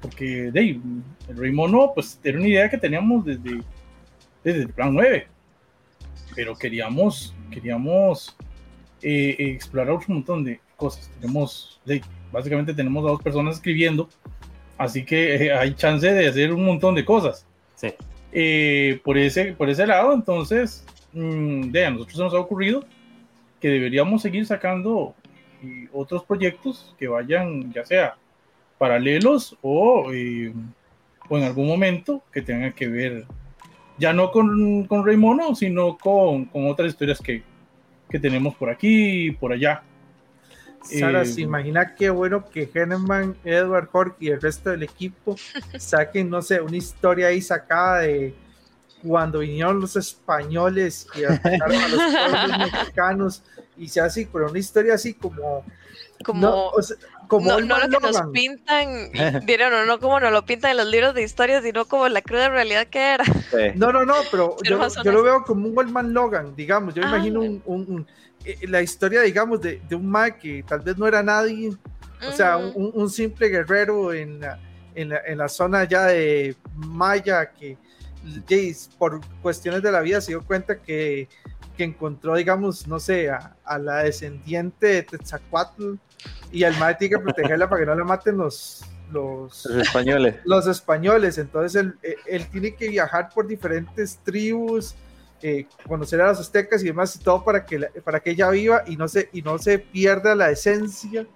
E: Porque de el Rey Mono, pues era una idea que teníamos desde, desde el plan 9, pero queríamos, queríamos eh, explorar un montón de cosas. Tenemos, de, básicamente tenemos a dos personas escribiendo, así que eh, hay chance de hacer un montón de cosas.
D: Sí.
E: Eh, por, ese, por ese lado, entonces, mmm, a nosotros se nos ha ocurrido que deberíamos seguir sacando otros proyectos que vayan, ya sea paralelos o, eh, o en algún momento que tengan que ver ya no con, con Rey Mono, sino con, con otras historias que, que, tenemos por aquí y por allá.
A: Sara, se eh, imagina qué bueno que Henneman, Edward Hork y el resto del equipo saquen, no sé, una historia ahí sacada de cuando vinieron los españoles y atacaron a los pueblos mexicanos y se hace, pero una historia así como
C: como no, como no, lo que nos pintan, no, no como nos lo pintan en los libros de historia, sino como la cruda realidad que era.
A: No, no, no, pero yo, yo lo veo como un Wellman Logan, digamos, yo ah, imagino un eh, la historia, digamos, de, de un Mike que tal vez no era nadie, o sea, un, un, simple guerrero en la, en, la, en la, zona ya de Maya que por cuestiones de la vida se dio cuenta que, que encontró, digamos, no sé, a, a, la descendiente de Tetzacuatl y al Mike tiene que protegerla para que no la maten los, los,
B: los, españoles.
A: Los españoles. Entonces él, él, tiene que viajar por diferentes tribus eh, conocer a las aztecas y demás y todo para que, para que ella viva y no, se, y no se pierda la esencia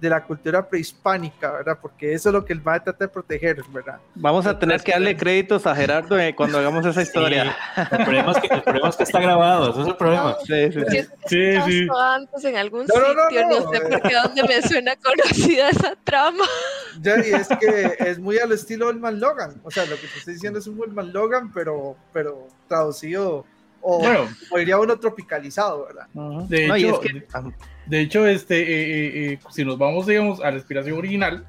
A: de la cultura prehispánica, ¿verdad? Porque eso es lo que el MAE trata de proteger, ¿verdad?
B: Vamos a tener que darle créditos a Gerardo eh, cuando hagamos esa historia.
D: El, problema es que, el, problema es que, está grabado, ese es el problema.
C: Sí, sí, sí. sí, sí. antes en algún no, sitio, no, no, no, sé por qué dónde me suena conocida esa trama.
A: Ya, y es que es muy al estilo Olman Logan, o sea, lo que te estoy diciendo es un Olman Logan, pero, pero traducido O,
E: Bueno.
A: o diría uno tropicalizado, ¿verdad?
E: De
B: No, y
E: hecho,
B: es que- ah,
E: De hecho, este, eh, eh, eh, si nos vamos, digamos, a la inspiración original,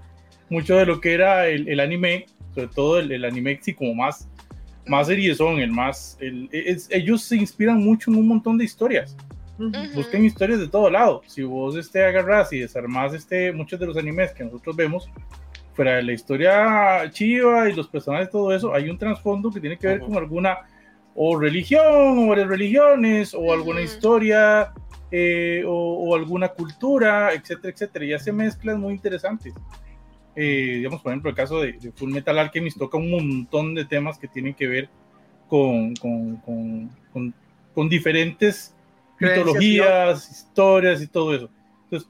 E: mucho de lo que era el, el anime, sobre todo el, el anime sí, como más, más seriezón, el más, el, es- ellos se inspiran mucho en un montón de historias.
C: Ujú.
E: Buscan historias de todo lado. Si vos este, agarrás y desarmás este, muchos de los animes que nosotros vemos, fuera de la historia chiva y los personajes, todo eso, hay un trasfondo que tiene que ver
D: Ujú.
E: con alguna o religión o varias religiones o alguna
C: Ujú.
E: historia eh, o, o alguna cultura, etcétera, etcétera. Y hace mezclas muy interesantes. Eh, digamos, por ejemplo, el caso de, de Full Metal Alchemist toca un montón de temas que tienen que ver con, con, con, con- con diferentes
A: Creencias,
E: mitologías, historias y todo eso. Entonces,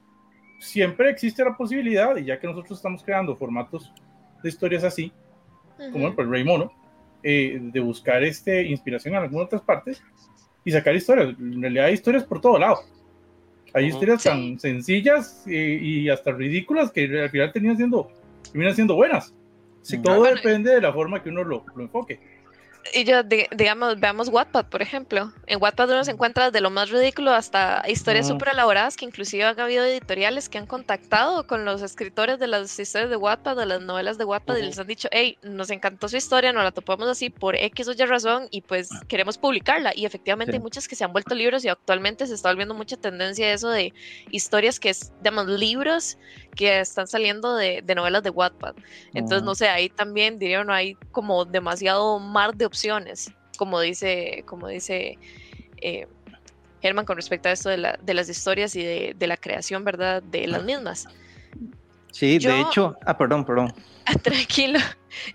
E: siempre existe la posibilidad, y ya que nosotros estamos creando formatos de historias así, como
C: Ujú.
E: el Rey Mono, eh, de buscar este, inspiración en algunas otras partes y sacar historias. En realidad hay historias por todo lado. Hay historias
C: Sí.
E: tan sencillas eh, y hasta ridículas que al final terminan siendo, terminan siendo buenas.
A: Sí,
E: Todo
C: Bueno,
E: depende de la forma que uno lo, lo enfoque.
C: Y yo, di- digamos, veamos Wattpad, por ejemplo. En Wattpad uno se encuentra desde lo más ridículo hasta historias
B: Ujú.
C: súper elaboradas que inclusive han habido editoriales que han contactado con los escritores de las historias de Wattpad, de las novelas de Wattpad, y les han dicho, hey, nos encantó su historia, nos la topamos así por X o Y razón y pues queremos publicarla. Y efectivamente
B: Sí.
C: hay muchas que se han vuelto libros y actualmente se está volviendo mucha tendencia a eso de historias que es, digamos, libros que están saliendo de, de novelas de Wattpad. Entonces,
B: Ujú.
C: no sé, ahí también diría no hay como demasiado mar de opciones, como dice, como dice eh, Germán con respecto a esto de, la- de las historias y de, de la creación, ¿verdad? De las mismas.
B: Sí,
C: Yo-
B: de hecho, ah, perdón, perdón.
C: Tranquilo.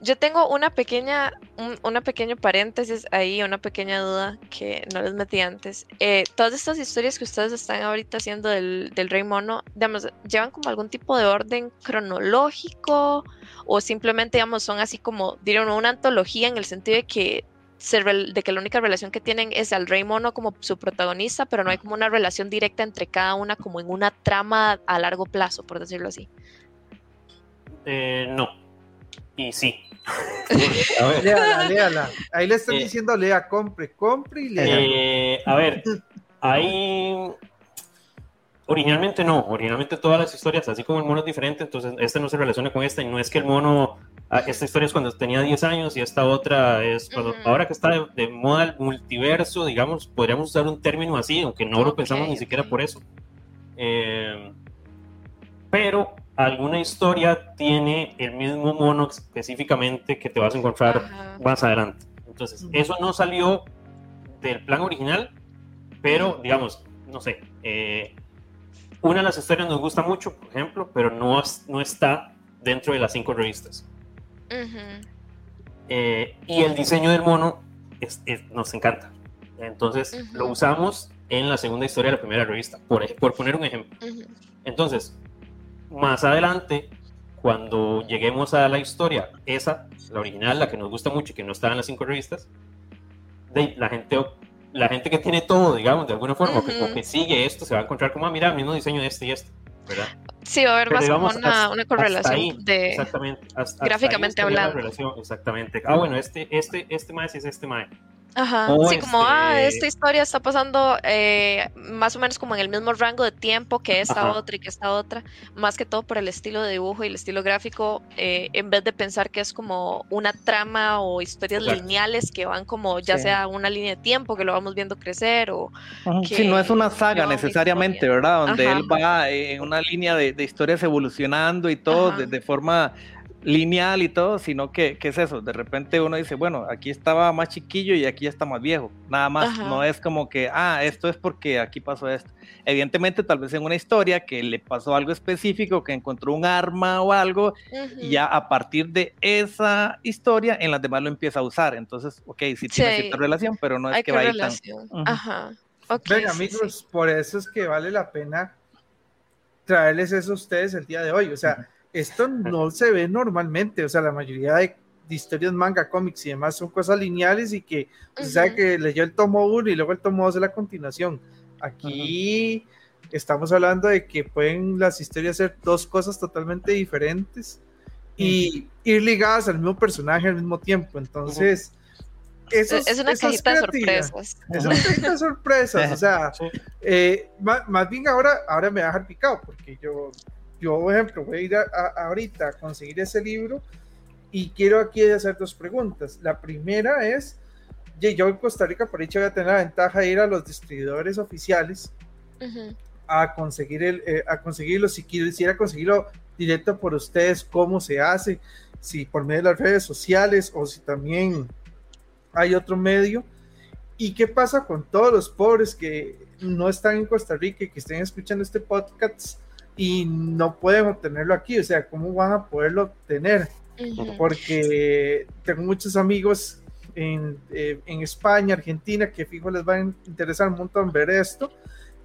C: Yo tengo una pequeña, un, una pequeño paréntesis ahí, una pequeña duda que no les metí antes. Eh, todas estas historias que ustedes están ahorita haciendo del, del Rey Mono, digamos, ¿llevan como algún tipo de orden cronológico o simplemente, digamos, son así como, dirían, una antología en el sentido de que, se de que la única relación que tienen es al Rey Mono como su protagonista, pero no hay como una relación directa entre cada una como en una trama a largo plazo, por decirlo así?
D: Eh, no. Y sí. A ver,
A: Léala, léala. Ahí le están
D: Eh,
A: diciendo, lea, compre, compre y lea.
D: eh, a ver, hay. Originalmente no, originalmente todas las historias, así como el mono es diferente, entonces este no se relaciona con esta y no es que el mono, ah, esta historia es cuando tenía 10 años y esta otra es cuando, ahora que está de, de moda el multiverso, digamos, podríamos usar un término así, aunque no lo pensamos ni siquiera por eso. Eh, pero alguna historia tiene el mismo mono específicamente que te vas a encontrar
C: Ajá.
D: más adelante. Entonces,
A: Ujú.
D: eso no salió del plan original, pero digamos, no sé, eh, una de las historias nos gusta mucho, por ejemplo, pero no, no está dentro de las cinco revistas.
C: Ujú.
D: Eh, y el diseño del mono es- es- nos encanta. Entonces,
C: Ujú.
D: lo usamos en la segunda historia de la primera revista, por, por poner un ejemplo. Entonces, más adelante, cuando lleguemos a la historia, esa, la original, la que nos gusta mucho y que no estaba en las cinco revistas, de, la gente la gente que tiene todo, digamos, de alguna forma, que,
C: Ujú.
D: o que sigue esto, se va a encontrar como, ah, mira, mismo diseño de este y este, ¿verdad?
C: Sí, va a haber
D: Pero
C: más como una,
D: hasta-
C: una
D: hasta
C: correlación
D: ahí,
C: de...
D: Exactamente. hasta- hasta
C: gráficamente
D: la
C: hablando.
D: relación, exactamente. Ah, bueno, este, este, este mae es este mae.
C: Ajá.
D: o
C: sí, como, ah,
D: este-
C: esta historia está pasando eh, más o menos como en el mismo rango de tiempo que esta
D: Ajá.
C: otra y que esta otra, más que todo por el estilo de dibujo y el estilo gráfico, eh, en vez de pensar que es como una trama o historias
D: Exacto.
C: lineales que van como ya
B: Sí.
C: sea una línea de tiempo que lo vamos viendo crecer o... Que
B: Sí, no es una saga necesariamente. ¿verdad? Donde
C: Ajá.
B: él va en una línea de, de historias evolucionando y todo de forma lineal y todo, sino que, ¿qué es eso? De repente uno dice, bueno, aquí estaba más chiquillo y aquí está más viejo, nada más,
C: Ajá.
B: no es como que, ah, esto es porque aquí pasó esto. Evidentemente, tal vez en una historia que le pasó algo específico, que encontró un arma o algo, y ya a partir de esa historia, en las demás lo empieza a usar. Entonces, ok, sí tiene
C: Sí.
B: cierta relación, pero no es
C: Hay
B: que
C: que
B: va ahí tan...
C: relación.
B: Ujú.
C: Ajá. Ok,
A: Ven,
C: sí,
A: amigos,
C: sí.
A: por eso es que vale la pena traerles eso a ustedes el día de hoy. O sea, esto no se ve normalmente. O sea, la mayoría de, de historias manga, cómics y demás son cosas lineales y que se sabe
C: Ujú.
A: que leyó el tomo 1 y luego el tomo 2 es la continuación. Aquí estamos hablando de que pueden las historias ser dos cosas totalmente diferentes y ir ligadas al mismo personaje al mismo tiempo. Entonces, eso
C: es una cajita de sorpresas.
A: Es una cajita de sorpresas, o sea, eh, ma- más, bien ahora, ahora me va a dejar picado, porque yo, yo, por ejemplo, voy a ir a, a- ahorita a conseguir ese libro y quiero aquí hacer dos preguntas. La primera es, yo en Costa Rica, por dicho, voy a tener la ventaja de ir a los distribuidores oficiales a conseguir el, eh, a conseguirlo, si quisiera conseguirlo directo por ustedes, cómo se hace, si por medio de las redes sociales o si también hay otro medio. ¿Y qué pasa con todos los pobres que no están en Costa Rica y que estén escuchando este podcast y no pueden obtenerlo aquí? O sea, ¿cómo van a poderlo obtener?
C: Ujú.
A: porque tengo muchos amigos en, eh, en España, Argentina, que fijo les va a interesar un montón ver esto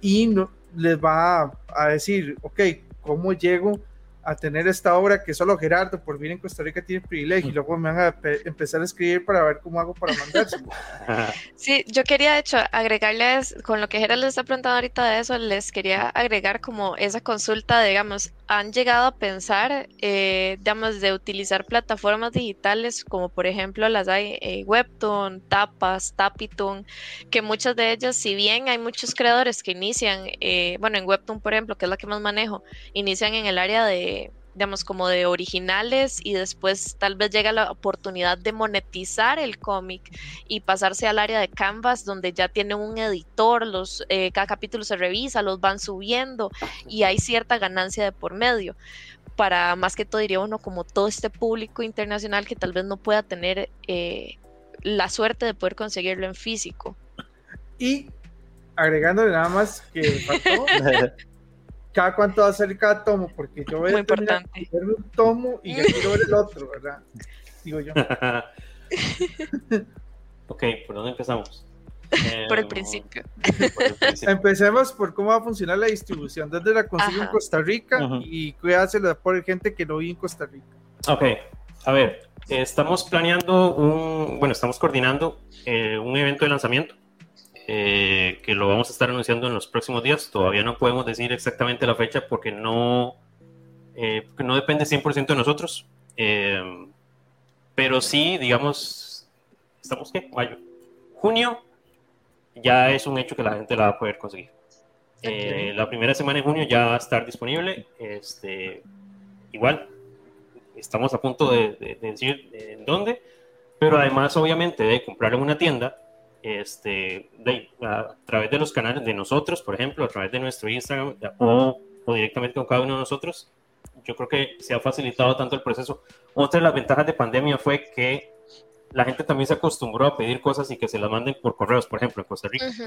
A: y no, les va a, a decir, ok, ¿cómo llego a tener esta obra que solo Gerardo por vivir en Costa Rica tiene privilegio? Y luego me van a pe- empezar a escribir para ver cómo hago para mandárselo.
C: Sí, yo quería de hecho agregarles, con lo que Gerald les está preguntando ahorita de eso, les quería agregar como esa consulta, digamos, han llegado a pensar, eh, digamos, de utilizar plataformas digitales como por ejemplo las hay eh, Webtoon, Tapas, Tapitoon, que muchas de ellas, si bien hay muchos creadores que inician, eh, bueno, en Webtoon por ejemplo, que es la que más manejo, inician en el área de digamos, como de originales y después tal vez llega la oportunidad de monetizar el cómic y pasarse al área de Canvas donde ya tiene un editor, los, eh, cada capítulo se revisa, los van subiendo y hay cierta ganancia de por medio. Para más que todo diría uno como todo este público internacional que tal vez no pueda tener eh, la suerte de poder conseguirlo en físico.
A: Y agregándole nada más que faltó, cada cuánto va a ser cada tomo, porque yo voy
C: Muy
A: a un tomo y ya quiero ver el otro, ¿verdad? Digo yo.
D: ok, ¿por dónde empezamos?
C: Por el
D: Em,
C: principio.
D: por el principio.
A: Empecemos por cómo va a funcionar la distribución. ¿Dónde la consigo en. Costa Rica?
B: Ujú.
A: Y cuídasela por gente que no vive en Costa Rica.
D: Ok, a ver, estamos planeando un, bueno, estamos coordinando eh, un evento de lanzamiento eh, que lo vamos a estar anunciando en los próximos días. Todavía no podemos decir exactamente la fecha porque no, eh, porque no depende 100% de nosotros. Eh, pero sí, digamos, estamos qué, mayo, junio, ya es un hecho que la gente la va a poder conseguir. Eh, la primera semana de junio ya va a estar disponible. Este, igual, estamos a punto de, de- de decir en dónde, pero además, obviamente, de comprarlo en una tienda, este, de, a través de los canales de nosotros, por ejemplo, a través de nuestro Instagram o, o directamente con cada uno de nosotros, yo creo que se ha facilitado tanto el proceso. Otra de las ventajas de pandemia fue que la gente también se acostumbró a pedir cosas y que se las manden por correos, por ejemplo, en Costa Rica.
C: Ujú.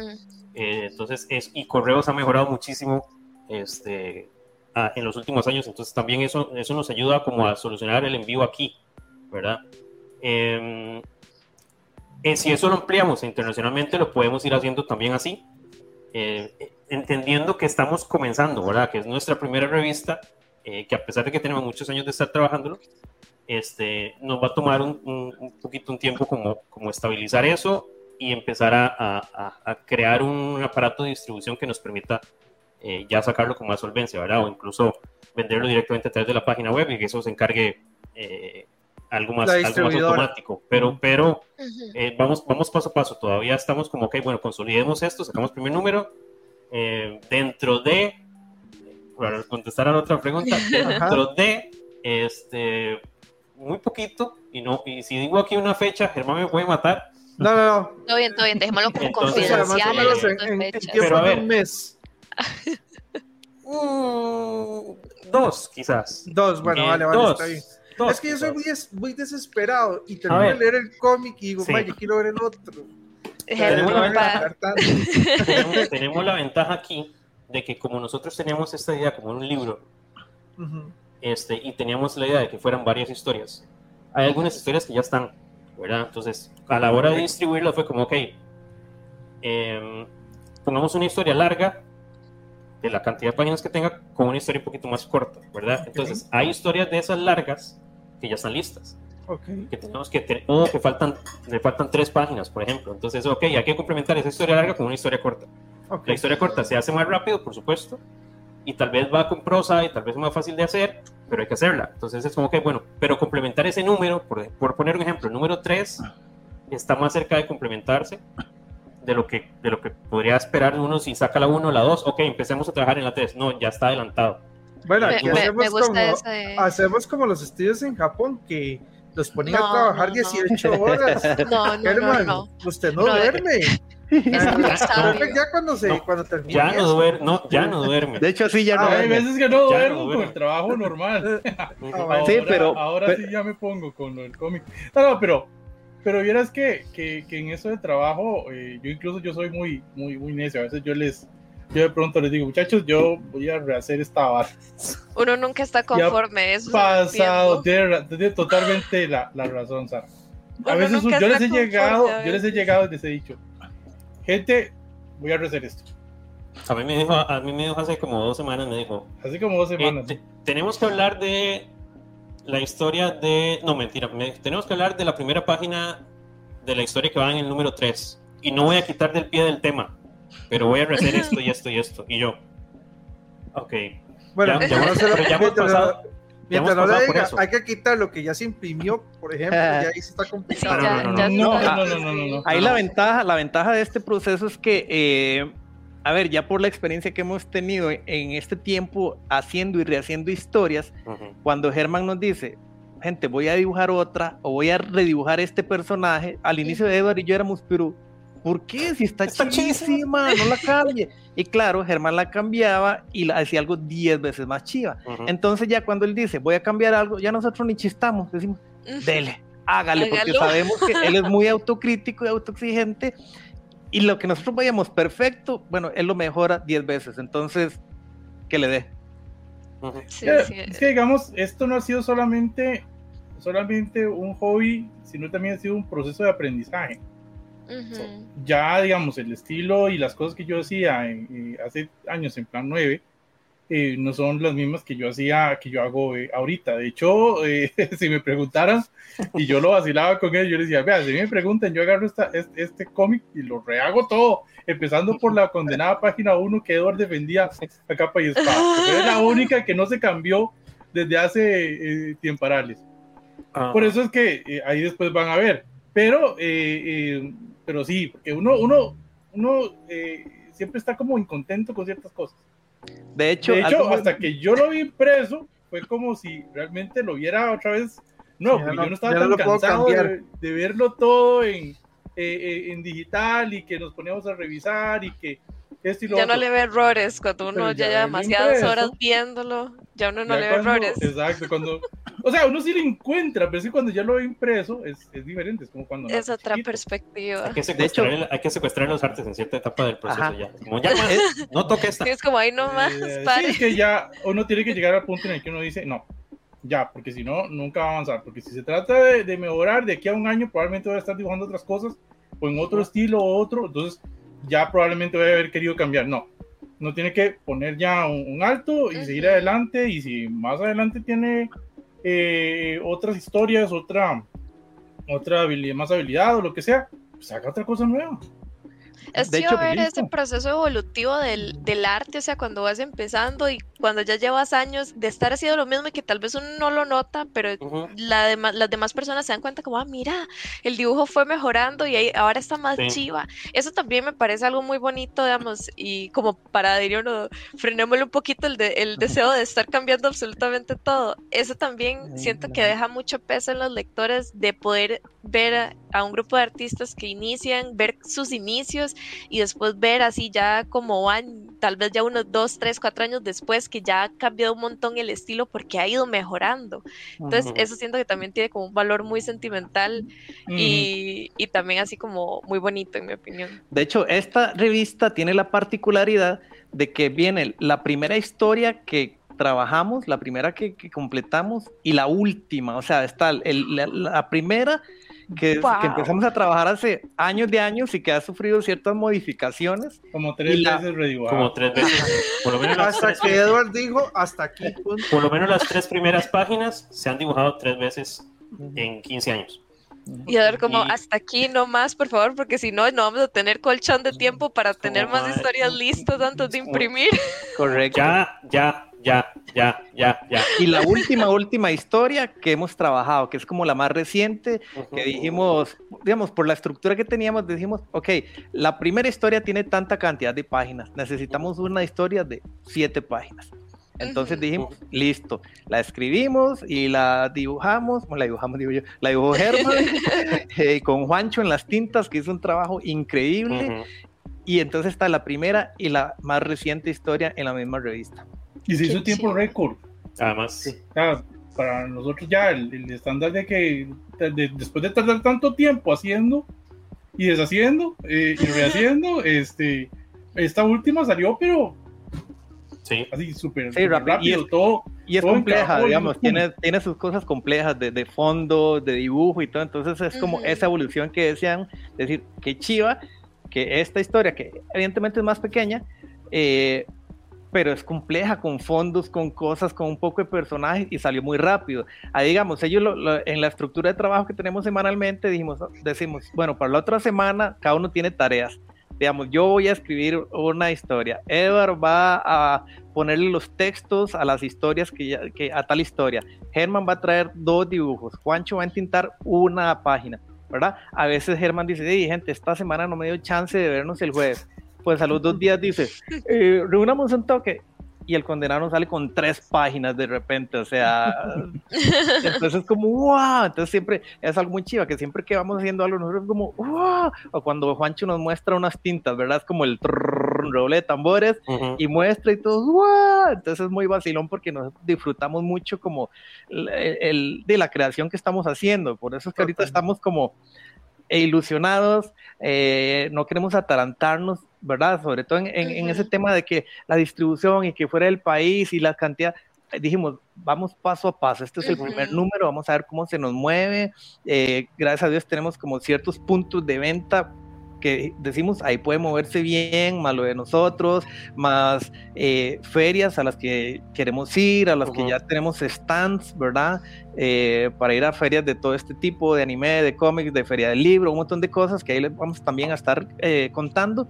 D: Eh, entonces, es, y correos ha mejorado muchísimo este, a- en los últimos años, entonces también eso, eso nos ayuda como a solucionar el envío aquí, ¿verdad? Em, eh, si eso lo ampliamos internacionalmente, lo podemos ir haciendo también así, eh, entendiendo que estamos comenzando, ¿verdad? Que es nuestra primera revista, eh, que a pesar de que tenemos muchos años de estar trabajándolo, este, nos va a tomar un, poquito un tiempo como, como estabilizar eso y empezar a, a- a- crear un aparato de distribución que nos permita eh, ya sacarlo con más solvencia, ¿verdad? O incluso venderlo directamente a través de la página web y que eso se encargue algo, más, algo más automático. Pero, pero eh, vamos, vamos paso a paso. Todavía estamos como, ok, bueno, consolidemos esto, sacamos primer número. eh, dentro de, para contestar a la otra pregunta, dentro de, este, muy poquito, y no, y si digo aquí una fecha, Germán me puede matar,
A: No, no, no.
C: Todo bien, todo bien, dejémoslo como confidencial.
A: tiempo
D: Pero a ver.
A: un mes.
D: Mm, dos, quizás.
A: Dos, bueno,
D: Eh,
A: vale, vale,
D: dos,
A: está bien.
D: Dos,
A: es que yo soy muy, des- muy desesperado y termino de leer el cómic y digo,
D: Sí.
A: "Mae, yo quiero ver el otro.
D: Tenemos la tenemos, tenemos la ventaja aquí de que como nosotros teníamos esta idea como un libro,
A: Ujú.
D: este, y teníamos la idea de que fueran varias historias, hay algunas historias que ya están, ¿verdad? Entonces, a la hora de distribuirlo fue como, ok, em, pongamos una historia larga de la cantidad de páginas que tenga con una historia un poquito más corta, ¿verdad? Entonces, hay historias de esas largas que ya están listas.
A: Ok.
D: que tenemos que tener, que faltan, le faltan tres páginas, por ejemplo. Entonces, ok, hay que complementar esa historia larga con una historia corta.
A: ok.
D: La historia corta se hace más rápido, por supuesto, y tal vez va con prosa y tal vez es más fácil de hacer, pero hay que hacerla. Entonces es como que, bueno, pero complementar ese número, por, por poner un ejemplo, el número 3 está más cerca de complementarse de lo que, de lo que podría esperar uno si saca la 1 o la 2. Ok, empecemos a trabajar en la 3. No, ya está adelantado.
A: Bueno, aquí
C: me-
A: hacemos,
C: me gusta
A: como,
C: ese-
A: hacemos como los estudios en Japón que los ponían
C: No,
A: a trabajar
C: no, no.
A: 18 horas.
C: No, no, no,
A: Herman,
C: no.
A: usted no,
C: No,
A: duerme. Que ya cuando se
D: No,
A: cuando termine
D: Ya no duerme, no, ya no duerme.
B: De hecho, sí, ya no.
A: Ah,
E: Hay
B: duerme.
E: veces que no
D: Ya
E: duermo
D: no
E: con
D: duerme.
E: el trabajo normal.
A: Ah,
E: Ahora,
B: Sí, pero-
E: ahora
B: pero-
E: sí ya me pongo con del cómic. No, no, pero, pero vieras que, que, que en eso de trabajo, eh, yo incluso yo soy muy, muy, muy necio. A veces yo les, yo de pronto les digo, muchachos, yo voy a rehacer esta vara.
C: Uno nunca está conforme. Eso
E: Pasado, tiene, tiene totalmente la, la razón, Sara. A
C: Uno
E: veces yo les
C: está
E: he llegado,
C: a
E: yo les he llegado y les he dicho, gente, voy a rehacer esto.
D: A mí me dijo, a mí me dijo hace como dos semanas, me dijo,
E: Así como dos
D: eh,
E: semanas.
D: te- tenemos que hablar de la historia de, no mentira, me- tenemos que hablar de la primera página de la historia que va en el número 3 y no voy a quitar del pie del tema, pero voy a rehacer esto y esto y esto y yo, ok,
A: Bueno,
D: Ya- ya
A: se lo-
D: pero ya hemos
A: mientras
D: pasado-
A: no- mientras no le diga,
D: eso.
A: hay que quitar lo que ya se imprimió, por ejemplo, ya ahí se está
C: Sí,
A: complicado.
D: no,
C: ya,
D: no, no,
C: ya
E: no.
C: está-
E: No, no, no, no, no.
B: Ahí
D: No,
B: la ventaja, la ventaja de este proceso es que, eh, a ver, ya por la experiencia que hemos tenido en este tiempo haciendo y rehaciendo historias,
D: ujú,
B: cuando Germán nos dice, gente, voy a dibujar otra o voy a redibujar este personaje, al inicio de Edward y yo éramos, pero ¿por qué? Si está,
D: Está
B: chidísima, no la cambie. Y claro, Germán la cambiaba y la hacía algo 10 veces más chiva. Entonces ya cuando él dice, voy a cambiar algo, ya nosotros ni chistamos, decimos, dele, hágale, porque sabemos que él es muy autocrítico y autoexigente y lo que nosotros vayamos perfecto, bueno, él lo mejora 10 veces, entonces, que le dé.
C: Sí, sí.
E: Es que digamos, esto no ha sido solamente, solamente un hobby, sino también ha sido un proceso de aprendizaje.
C: Ujú.
E: Ya, digamos, el estilo y las cosas que yo hacía en- eh, hace años en Plan 9 eh, no son las mismas que yo hacía, que yo hago eh, ahorita. De hecho, eh, si me preguntaran, y yo lo vacilaba con él, yo le decía, vea, si me preguntan, yo agarro esta, este, este cómic y lo rehago todo, empezando por la condenada página 1 que Edward defendía a capa y espada. Es la única que no se cambió desde hace eh, tiemparales.
D: Ah,
E: Por eso es que eh, ahí después van a ver. Pero, eh, eh, pero sí, porque uno, uno, uno eh, siempre está como incontento con ciertas cosas.
B: De hecho,
E: De hecho,
B: algo
E: hasta que yo lo vi impreso, fue como si realmente lo viera otra vez. No,
A: Ya
E: porque
A: no-
E: yo no estaba tan
A: no
E: cansado de, de verlo todo en, eh, eh, en digital y que nos poníamos a revisar y que esto y lo
C: Ya no
E: otro.
C: le ve errores cuando uno ya
E: ya
C: lleva demasiadas
E: impreso.
C: horas viéndolo. Ya uno no
E: Ya
C: le ve
E: cuando-
C: errores.
E: Exacto, cuando. O sea, uno sí lo encuentra, pero sí cuando ya lo ve impreso es, es diferente, es como cuando.
C: Es otra
E: chiquito.
C: perspectiva.
D: hay, que secuestrar, el- hay que secuestrar los artes en cierta etapa del proceso
B: Ajá.
D: ya. Como ya, man, no toque esta.
C: Sí, es como ahí nomás,
E: Eh, sí, es que ya uno tiene que llegar al punto en el que uno dice, no, ya, porque si no, nunca va a avanzar. Porque si se trata de, de mejorar de aquí a un año, probablemente voy a estar dibujando otras cosas, o en otro estilo o otro, entonces ya probablemente voy a haber querido cambiar. No, no tiene que poner ya un, un alto y seguir adelante, y si más adelante tiene eh, otras historias, otra, otra habilidad, más habilidad o lo que sea, pues haga otra cosa nueva.
C: Es
B: De hecho,
C: ver ese proceso evolutivo del, del arte, o sea, cuando vas empezando y cuando ya llevas años de estar haciendo lo mismo y que tal vez uno no lo nota, pero la las demás personas se dan cuenta como, ah, mira, el dibujo fue mejorando y ahí- ahora está más
D: Sí.
C: chiva. Eso también me parece algo muy bonito, digamos, y como para uno, frenémosle un poquito el, de- el deseo de estar cambiando absolutamente todo. Eso también siento que deja mucho peso en los lectores de poder ver a, a un grupo de artistas que inician, ver sus inicios y después ver así ya como van, tal vez ya unos dos, tres, cuatro años después que ya ha cambiado un montón el estilo porque ha ido mejorando. Entonces, eso siento que también tiene como un valor muy sentimental y, y también así como muy bonito, en mi opinión.
B: De hecho, esta revista tiene la particularidad de que viene la primera historia que trabajamos, la primera que, que completamos y la última. O sea, está el- la, la primera que,
C: Wow.
B: que empezamos a trabajar hace años de años y que ha sufrido ciertas modificaciones.
E: Como tres
B: la-
E: veces redibujado.
D: Como tres veces. Por lo menos las
A: Hasta
D: tres,
A: que Edward dijo, hasta aquí, punto.
D: por lo menos las tres primeras páginas se han dibujado tres veces en 15 años.
C: Y a ver como
D: Y-
C: hasta aquí no más, por favor, porque si no, no vamos a tener colchón de tiempo para tener más historias listas antes de imprimir.
B: Correcto.
D: Ya, ya, ya, ya, ya, ya.
B: Y la última, última historia que hemos trabajado, que es como la más reciente, que dijimos, digamos, por la estructura que teníamos, dijimos, ok, la primera historia tiene tanta cantidad de páginas, necesitamos una historia de siete páginas. Entonces dijimos, listo, la escribimos y la dibujamos, la dibujamos, digo yo, la dibujó Germán eh, con Juancho en las tintas, que hizo un trabajo increíble. Y entonces está la primera y la más reciente historia en la misma revista.
E: Y se hizo tiempo récord.
D: Además.
E: para nosotros ya el, estándar de que después de tardar tanto tiempo haciendo y deshaciendo eh, y rehaciendo, este, esta última salió, pero
D: Sí.
E: Así súper rápido, y es, todo.
B: Y es compleja, digamos, tiene, tiene sus cosas complejas de, de, fondo, de dibujo y todo. Entonces es como esa evolución que decían, decir, que chiva, que esta historia, que evidentemente es más pequeña, eh, pero es compleja, con fondos, con cosas, con un poco de personajes y salió muy rápido. Ahí, digamos, ellos en la estructura de trabajo que tenemos semanalmente decimos, bueno, para la otra semana cada uno tiene tareas digamos, yo voy a escribir una historia, Edward va a ponerle los textos a las historias que, que a tal historia, Germán va a traer dos dibujos, Juancho va a intentar una página, ¿verdad? A veces Germán dice, gente, esta semana no me dio chance de vernos el jueves. Pues a los dos días dice, eh, reunamos un toque, y el condenado sale con tres páginas de repente, o sea, entonces es como, wow, entonces siempre es algo muy chiva, que siempre que vamos haciendo algo, nosotros como, wow, o cuando Juancho nos muestra unas tintas, ¿verdad? Es como el roble de tambores y muestra y todo, wow, entonces es muy vacilón porque nos disfrutamos mucho como el, de la creación que estamos haciendo, por eso es que ahorita estamos como e ilusionados, eh, no queremos atarantarnos, ¿verdad? Sobre todo en, ese tema de que la distribución y que fuera del país y la cantidad, dijimos, vamos paso a paso, este es el primer número, vamos a ver cómo se nos mueve, eh, gracias a Dios tenemos como ciertos puntos de venta que decimos ahí puede moverse bien, más lo de nosotros, más eh, ferias a las que queremos ir, a las que ya tenemos stands, ¿verdad? Eh, para ir a ferias de todo este tipo, de anime, de cómics, de feria del libro, un montón de cosas que ahí les vamos también a estar eh, contando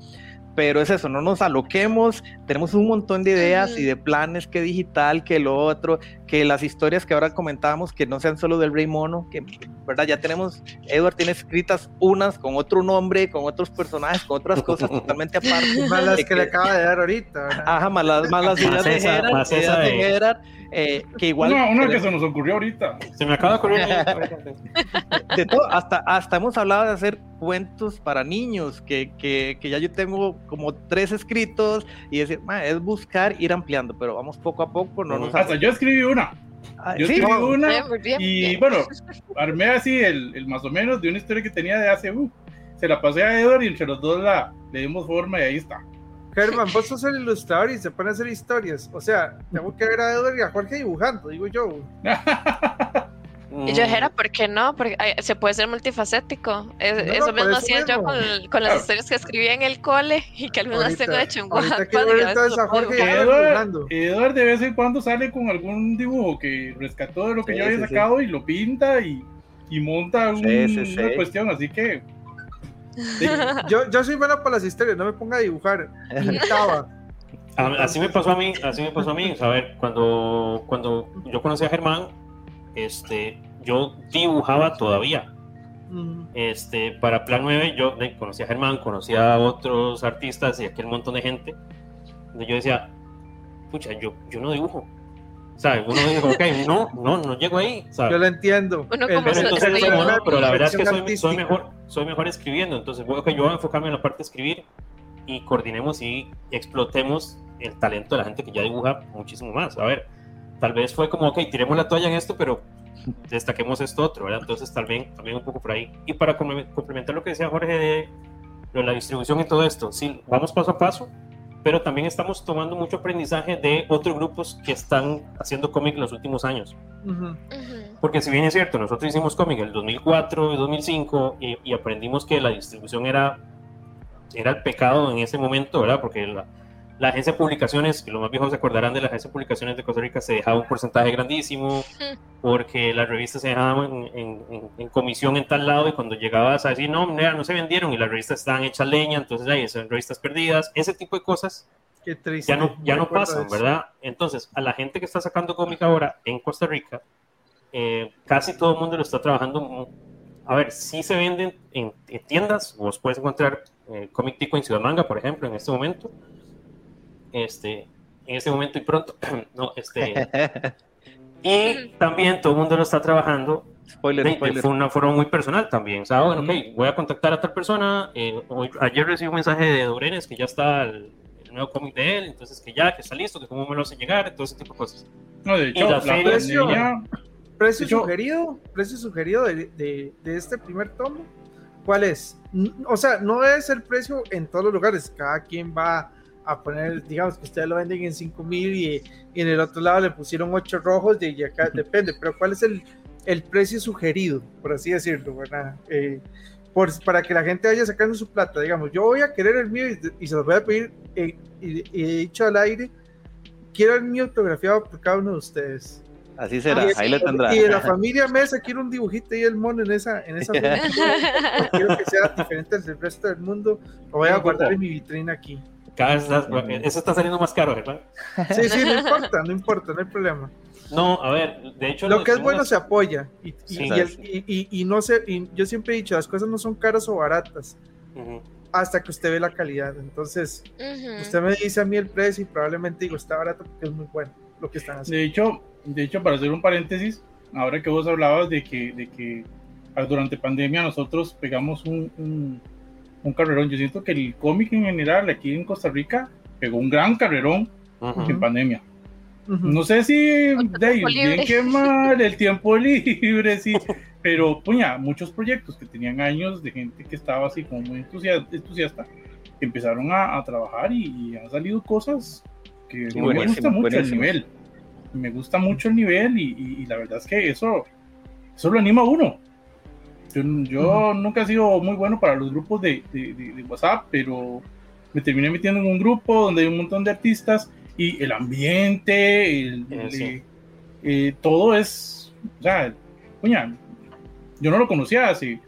B: pero es eso, no nos aloquemos, tenemos un montón de ideas y de planes, que digital, que lo otro, que las historias que ahora comentábamos, que no sean solo del Rey Mono, que, ¿verdad? Ya tenemos, Edward tiene escritas unas con otro nombre, con otros personajes, con otras cosas totalmente aparte.
A: Más las que, le acaba de dar ahorita,
B: Ajá, más las, más las ideas de Gerard, eh, que igual...
E: Una, que se nos ocurrió ahorita.
D: Se me acaba de ocurrir.
B: de todo, hasta, hasta hemos hablado de hacer cuentos para niños, que, que, que ya yo tengo como tres escritos y decir, es buscar, ir ampliando, pero vamos poco a poco. No nos
E: hasta yo escribí una. yo escribí una y bueno, armé así el, el, más o menos de una historia que tenía de hace, uh, se la pasé a Edward y entre los dos la, le dimos forma y ahí está.
A: Germán, vos sos el ilustrador y se pone a hacer historias. O sea, tengo que ver a Edward y a Jorge dibujando, digo yo.
C: Y yo era, ¿por qué no? Porque se puede ser multifacético. eso mismo hacía yo con, con, las historias que escribía en el cole y que algunas tengo hecho en WhatsApp.
E: Edward de vez en cuando sale con algún dibujo que rescató de lo que yo había sacado y lo pinta y, y monta una cuestión, así que
A: yo, yo soy bueno para las historias, no me ponga a dibujar. Pintaba.
D: Así me pasó a mí, así me pasó a mí. A ver, cuando, cuando yo conocí a Germán, este, yo dibujaba todavía. Este, para Plan 9 yo conocí a Germán, conocí a otros artistas y aquel montón de gente. Yo decía, pucha, yo, yo no dibujo. ¿Sabes? Uno dijo, ok, no, no, no llego ahí, ¿sabes?
A: Yo lo entiendo.
D: pero, entonces, pero la verdad es que soy, soy, mejor, soy mejor escribiendo, entonces bueno, okay, yo voy a enfocarme en la parte de escribir y coordinemos y explotemos el talento de la gente que ya dibuja muchísimo más. A ver, tal vez fue como, ok, tiremos la toalla en esto, pero destaquemos esto otro, ¿verdad? Entonces también, también un poco por ahí. Y para complementar lo que decía Jorge de, de la distribución y todo esto, sí, vamos paso a paso pero también estamos tomando mucho aprendizaje de otros grupos que están haciendo cómic en los últimos años. Porque si bien es cierto, nosotros hicimos cómic en el 2004 y 2005 y, aprendimos que la distribución era, era el pecado en ese momento, ¿verdad? Porque la, la agencia de publicaciones, que los más viejos se acordarán de la agencia de publicaciones de Costa Rica, se dejaba un porcentaje grandísimo, porque las revistas se dejaban en, comisión en tal lado y cuando llegabas a decir, no, no se vendieron y las revistas estaban hechas leña, entonces ahí son revistas perdidas, ese tipo de cosas
A: Qué triste.
D: ya no, ya no pasan. ¿verdad? Entonces, a la gente que está sacando cómic ahora en Costa Rica, eh, casi todo el mundo lo está trabajando. A ver, sí se venden en, en tiendas, vos puedes encontrar eh, cómic tico en Ciudad Manga, por ejemplo, en este momento. Este, en este momento y pronto. no, este, y también todo el mundo lo está trabajando
B: spoiler,
D: de, de
B: spoiler.
D: una forma muy personal también. O sea, bueno, ok, voy a contactar a tal persona. eh, hoy- ayer recibí un mensaje de Dorenes que ya está el, el nuevo cómic de él, entonces que ya, que está listo, que cómo me lo hace llegar, todo ese tipo de cosas.
E: No, de hecho,
D: Y la
E: la
D: feria-
A: Precio
E: De hecho-
A: sugerido, precio sugerido de, de- de este primer tomo. ¿Cuál es? O sea, no es el precio en todos los lugares. Cada quien va a poner, digamos que ustedes lo venden en 5 mil y, y en el otro lado le pusieron 8 rojos y acá depende. Pero ¿cuál es el, el precio sugerido, por así decirlo, verdad? Eh, por, para que la gente vaya sacando su plata, digamos, yo voy a querer el mío y, y se los voy a pedir eh, y, dicho al aire, quiero el mío autografiado por cada uno de ustedes.
B: Así será, ahí lo tendrá.
A: Y de la familia Mesa quiero un dibujito y el mono en esa, en esa quiero que sea diferente del resto del mundo. Lo voy a guardar en mi vitrina aquí.
D: Cada vez está- eso está saliendo más caro, ¿verdad?
A: Sí, sí, no importa, no importa, no hay problema.
D: No, a ver, de hecho.
A: Lo que es bueno
D: unas-
A: se apoya. Y, y-
D: Sí.
A: y el- y- y- y no sé, y yo siempre he dicho, las cosas no son caras o baratas
D: Ujú.
A: hasta que usted ve la calidad. Entonces,
C: Ujú.
A: usted me dice a mí el precio y probablemente digo, está barato porque es muy bueno lo que están haciendo.
E: de hecho, de hecho, para hacer un paréntesis, ahora que vos hablabas de que, de que ah, durante pandemia nosotros pegamos un, un, un carrerón, yo siento que el cómic en general aquí en Costa Rica pegó un gran carrerón
D: Ujú.
E: en pandemia. No sé si
C: El
E: de
C: tiempo
E: bien
C: libre.
E: que mal, el tiempo libre, sí, pero puña, muchos proyectos que tenían años de gente que estaba así como muy entusiasta, entusiasta que empezaron a, a trabajar y, y han salido cosas que
B: Sí,
E: me gusta mucho el
B: buenísimo.
E: nivel. Me gusta mucho el nivel y, y- y la verdad es que eso, eso lo anima a uno. Yo, yo nunca he sido muy bueno para los grupos de, de- de- de WhatsApp, pero me terminé metiendo en un grupo donde hay un montón de artistas y el ambiente, el-
D: Eh,
E: el- eh, todo es, o sea, coña, yo no lo conocía hace,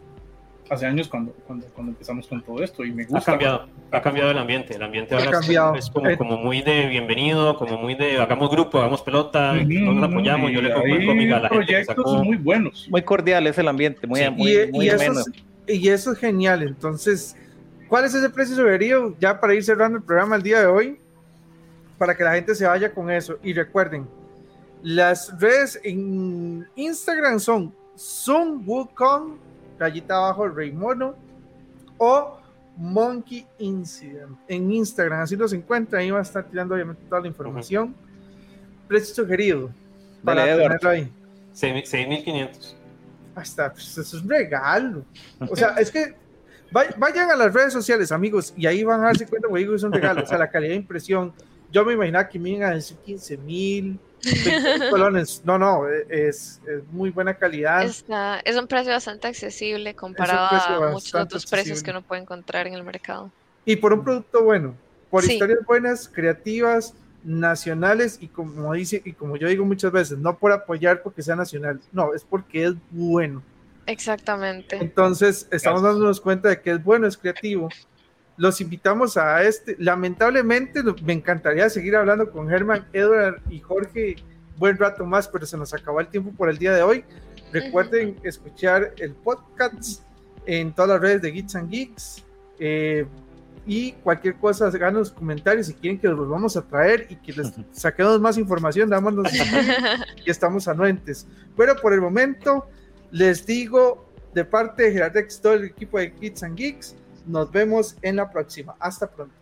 E: hace años cuando, cuando, cuando empezamos con todo esto y me
D: Ha
E: gusta.
D: cambiado, ha cambiado el ambiente. El ambiente
A: Ha
D: ahora es-
A: cambiado.
D: es como,
A: Eh.
D: como muy de bienvenido, como muy de hagamos grupo, hagamos pelota,
E: Ujú,
D: todos nos apoyamos. Yo le compro el
E: hay
D: cómic a la gente
E: proyectos
D: sacó.
E: muy buenos.
B: Muy cordial es el ambiente, muy,
D: Sí.
B: muy,
A: y,
B: muy
A: y eso
B: ameno.
A: es, y eso es genial. Entonces, ¿cuál es ese precio sugerido? Ya para ir cerrando el programa el día de hoy, para que la gente se vaya con eso. Y recuerden, las redes en Instagram son Zoom Wukong, rayita abajo Rey Mono, o Monkey Incident en Instagram. Así los encuentran. Ahí va a estar tirando obviamente toda la información. Precio sugerido. Para
B: Dale,
A: tenerlo ahí.
D: 6.500.
A: Ahí está, pues eso es un regalo. O sea, es que vay- vayan a las redes sociales, amigos, y ahí van a darse cuenta, que es un regalo. O sea, la calidad de impresión. Yo me imaginaba que me iban a decir 15 mil, 20 mil colones. No, no, es, es muy buena calidad.
C: Está- es un precio bastante accesible comparado a muchos otros precios
A: accesible.
C: que uno puede encontrar en el mercado.
A: Y por un producto bueno, por
C: Sí.
A: historias buenas, creativas, nacionales, y como dice, y como yo digo muchas veces, no por apoyar porque sea nacional, no, es porque es bueno.
C: Exactamente.
A: Entonces, estamos
E: Gracias.
A: dándonos cuenta de que es bueno, es creativo. Los invitamos a este. Lamentablemente, me encantaría seguir hablando con Germán, Edward y Jorge buen rato más, pero se nos acabó el tiempo por el día de hoy. Recuerden escuchar el podcast en todas las redes de Geeks and Geeks. eh, y cualquier cosa, hagan los comentarios si quieren que los vamos a traer y que les saquemos más información, dámonos y estamos anuentes. Pero por el momento, les digo de parte de Gerardex, todo el equipo de Kids and Geeks, nos vemos en la próxima. Hasta pronto.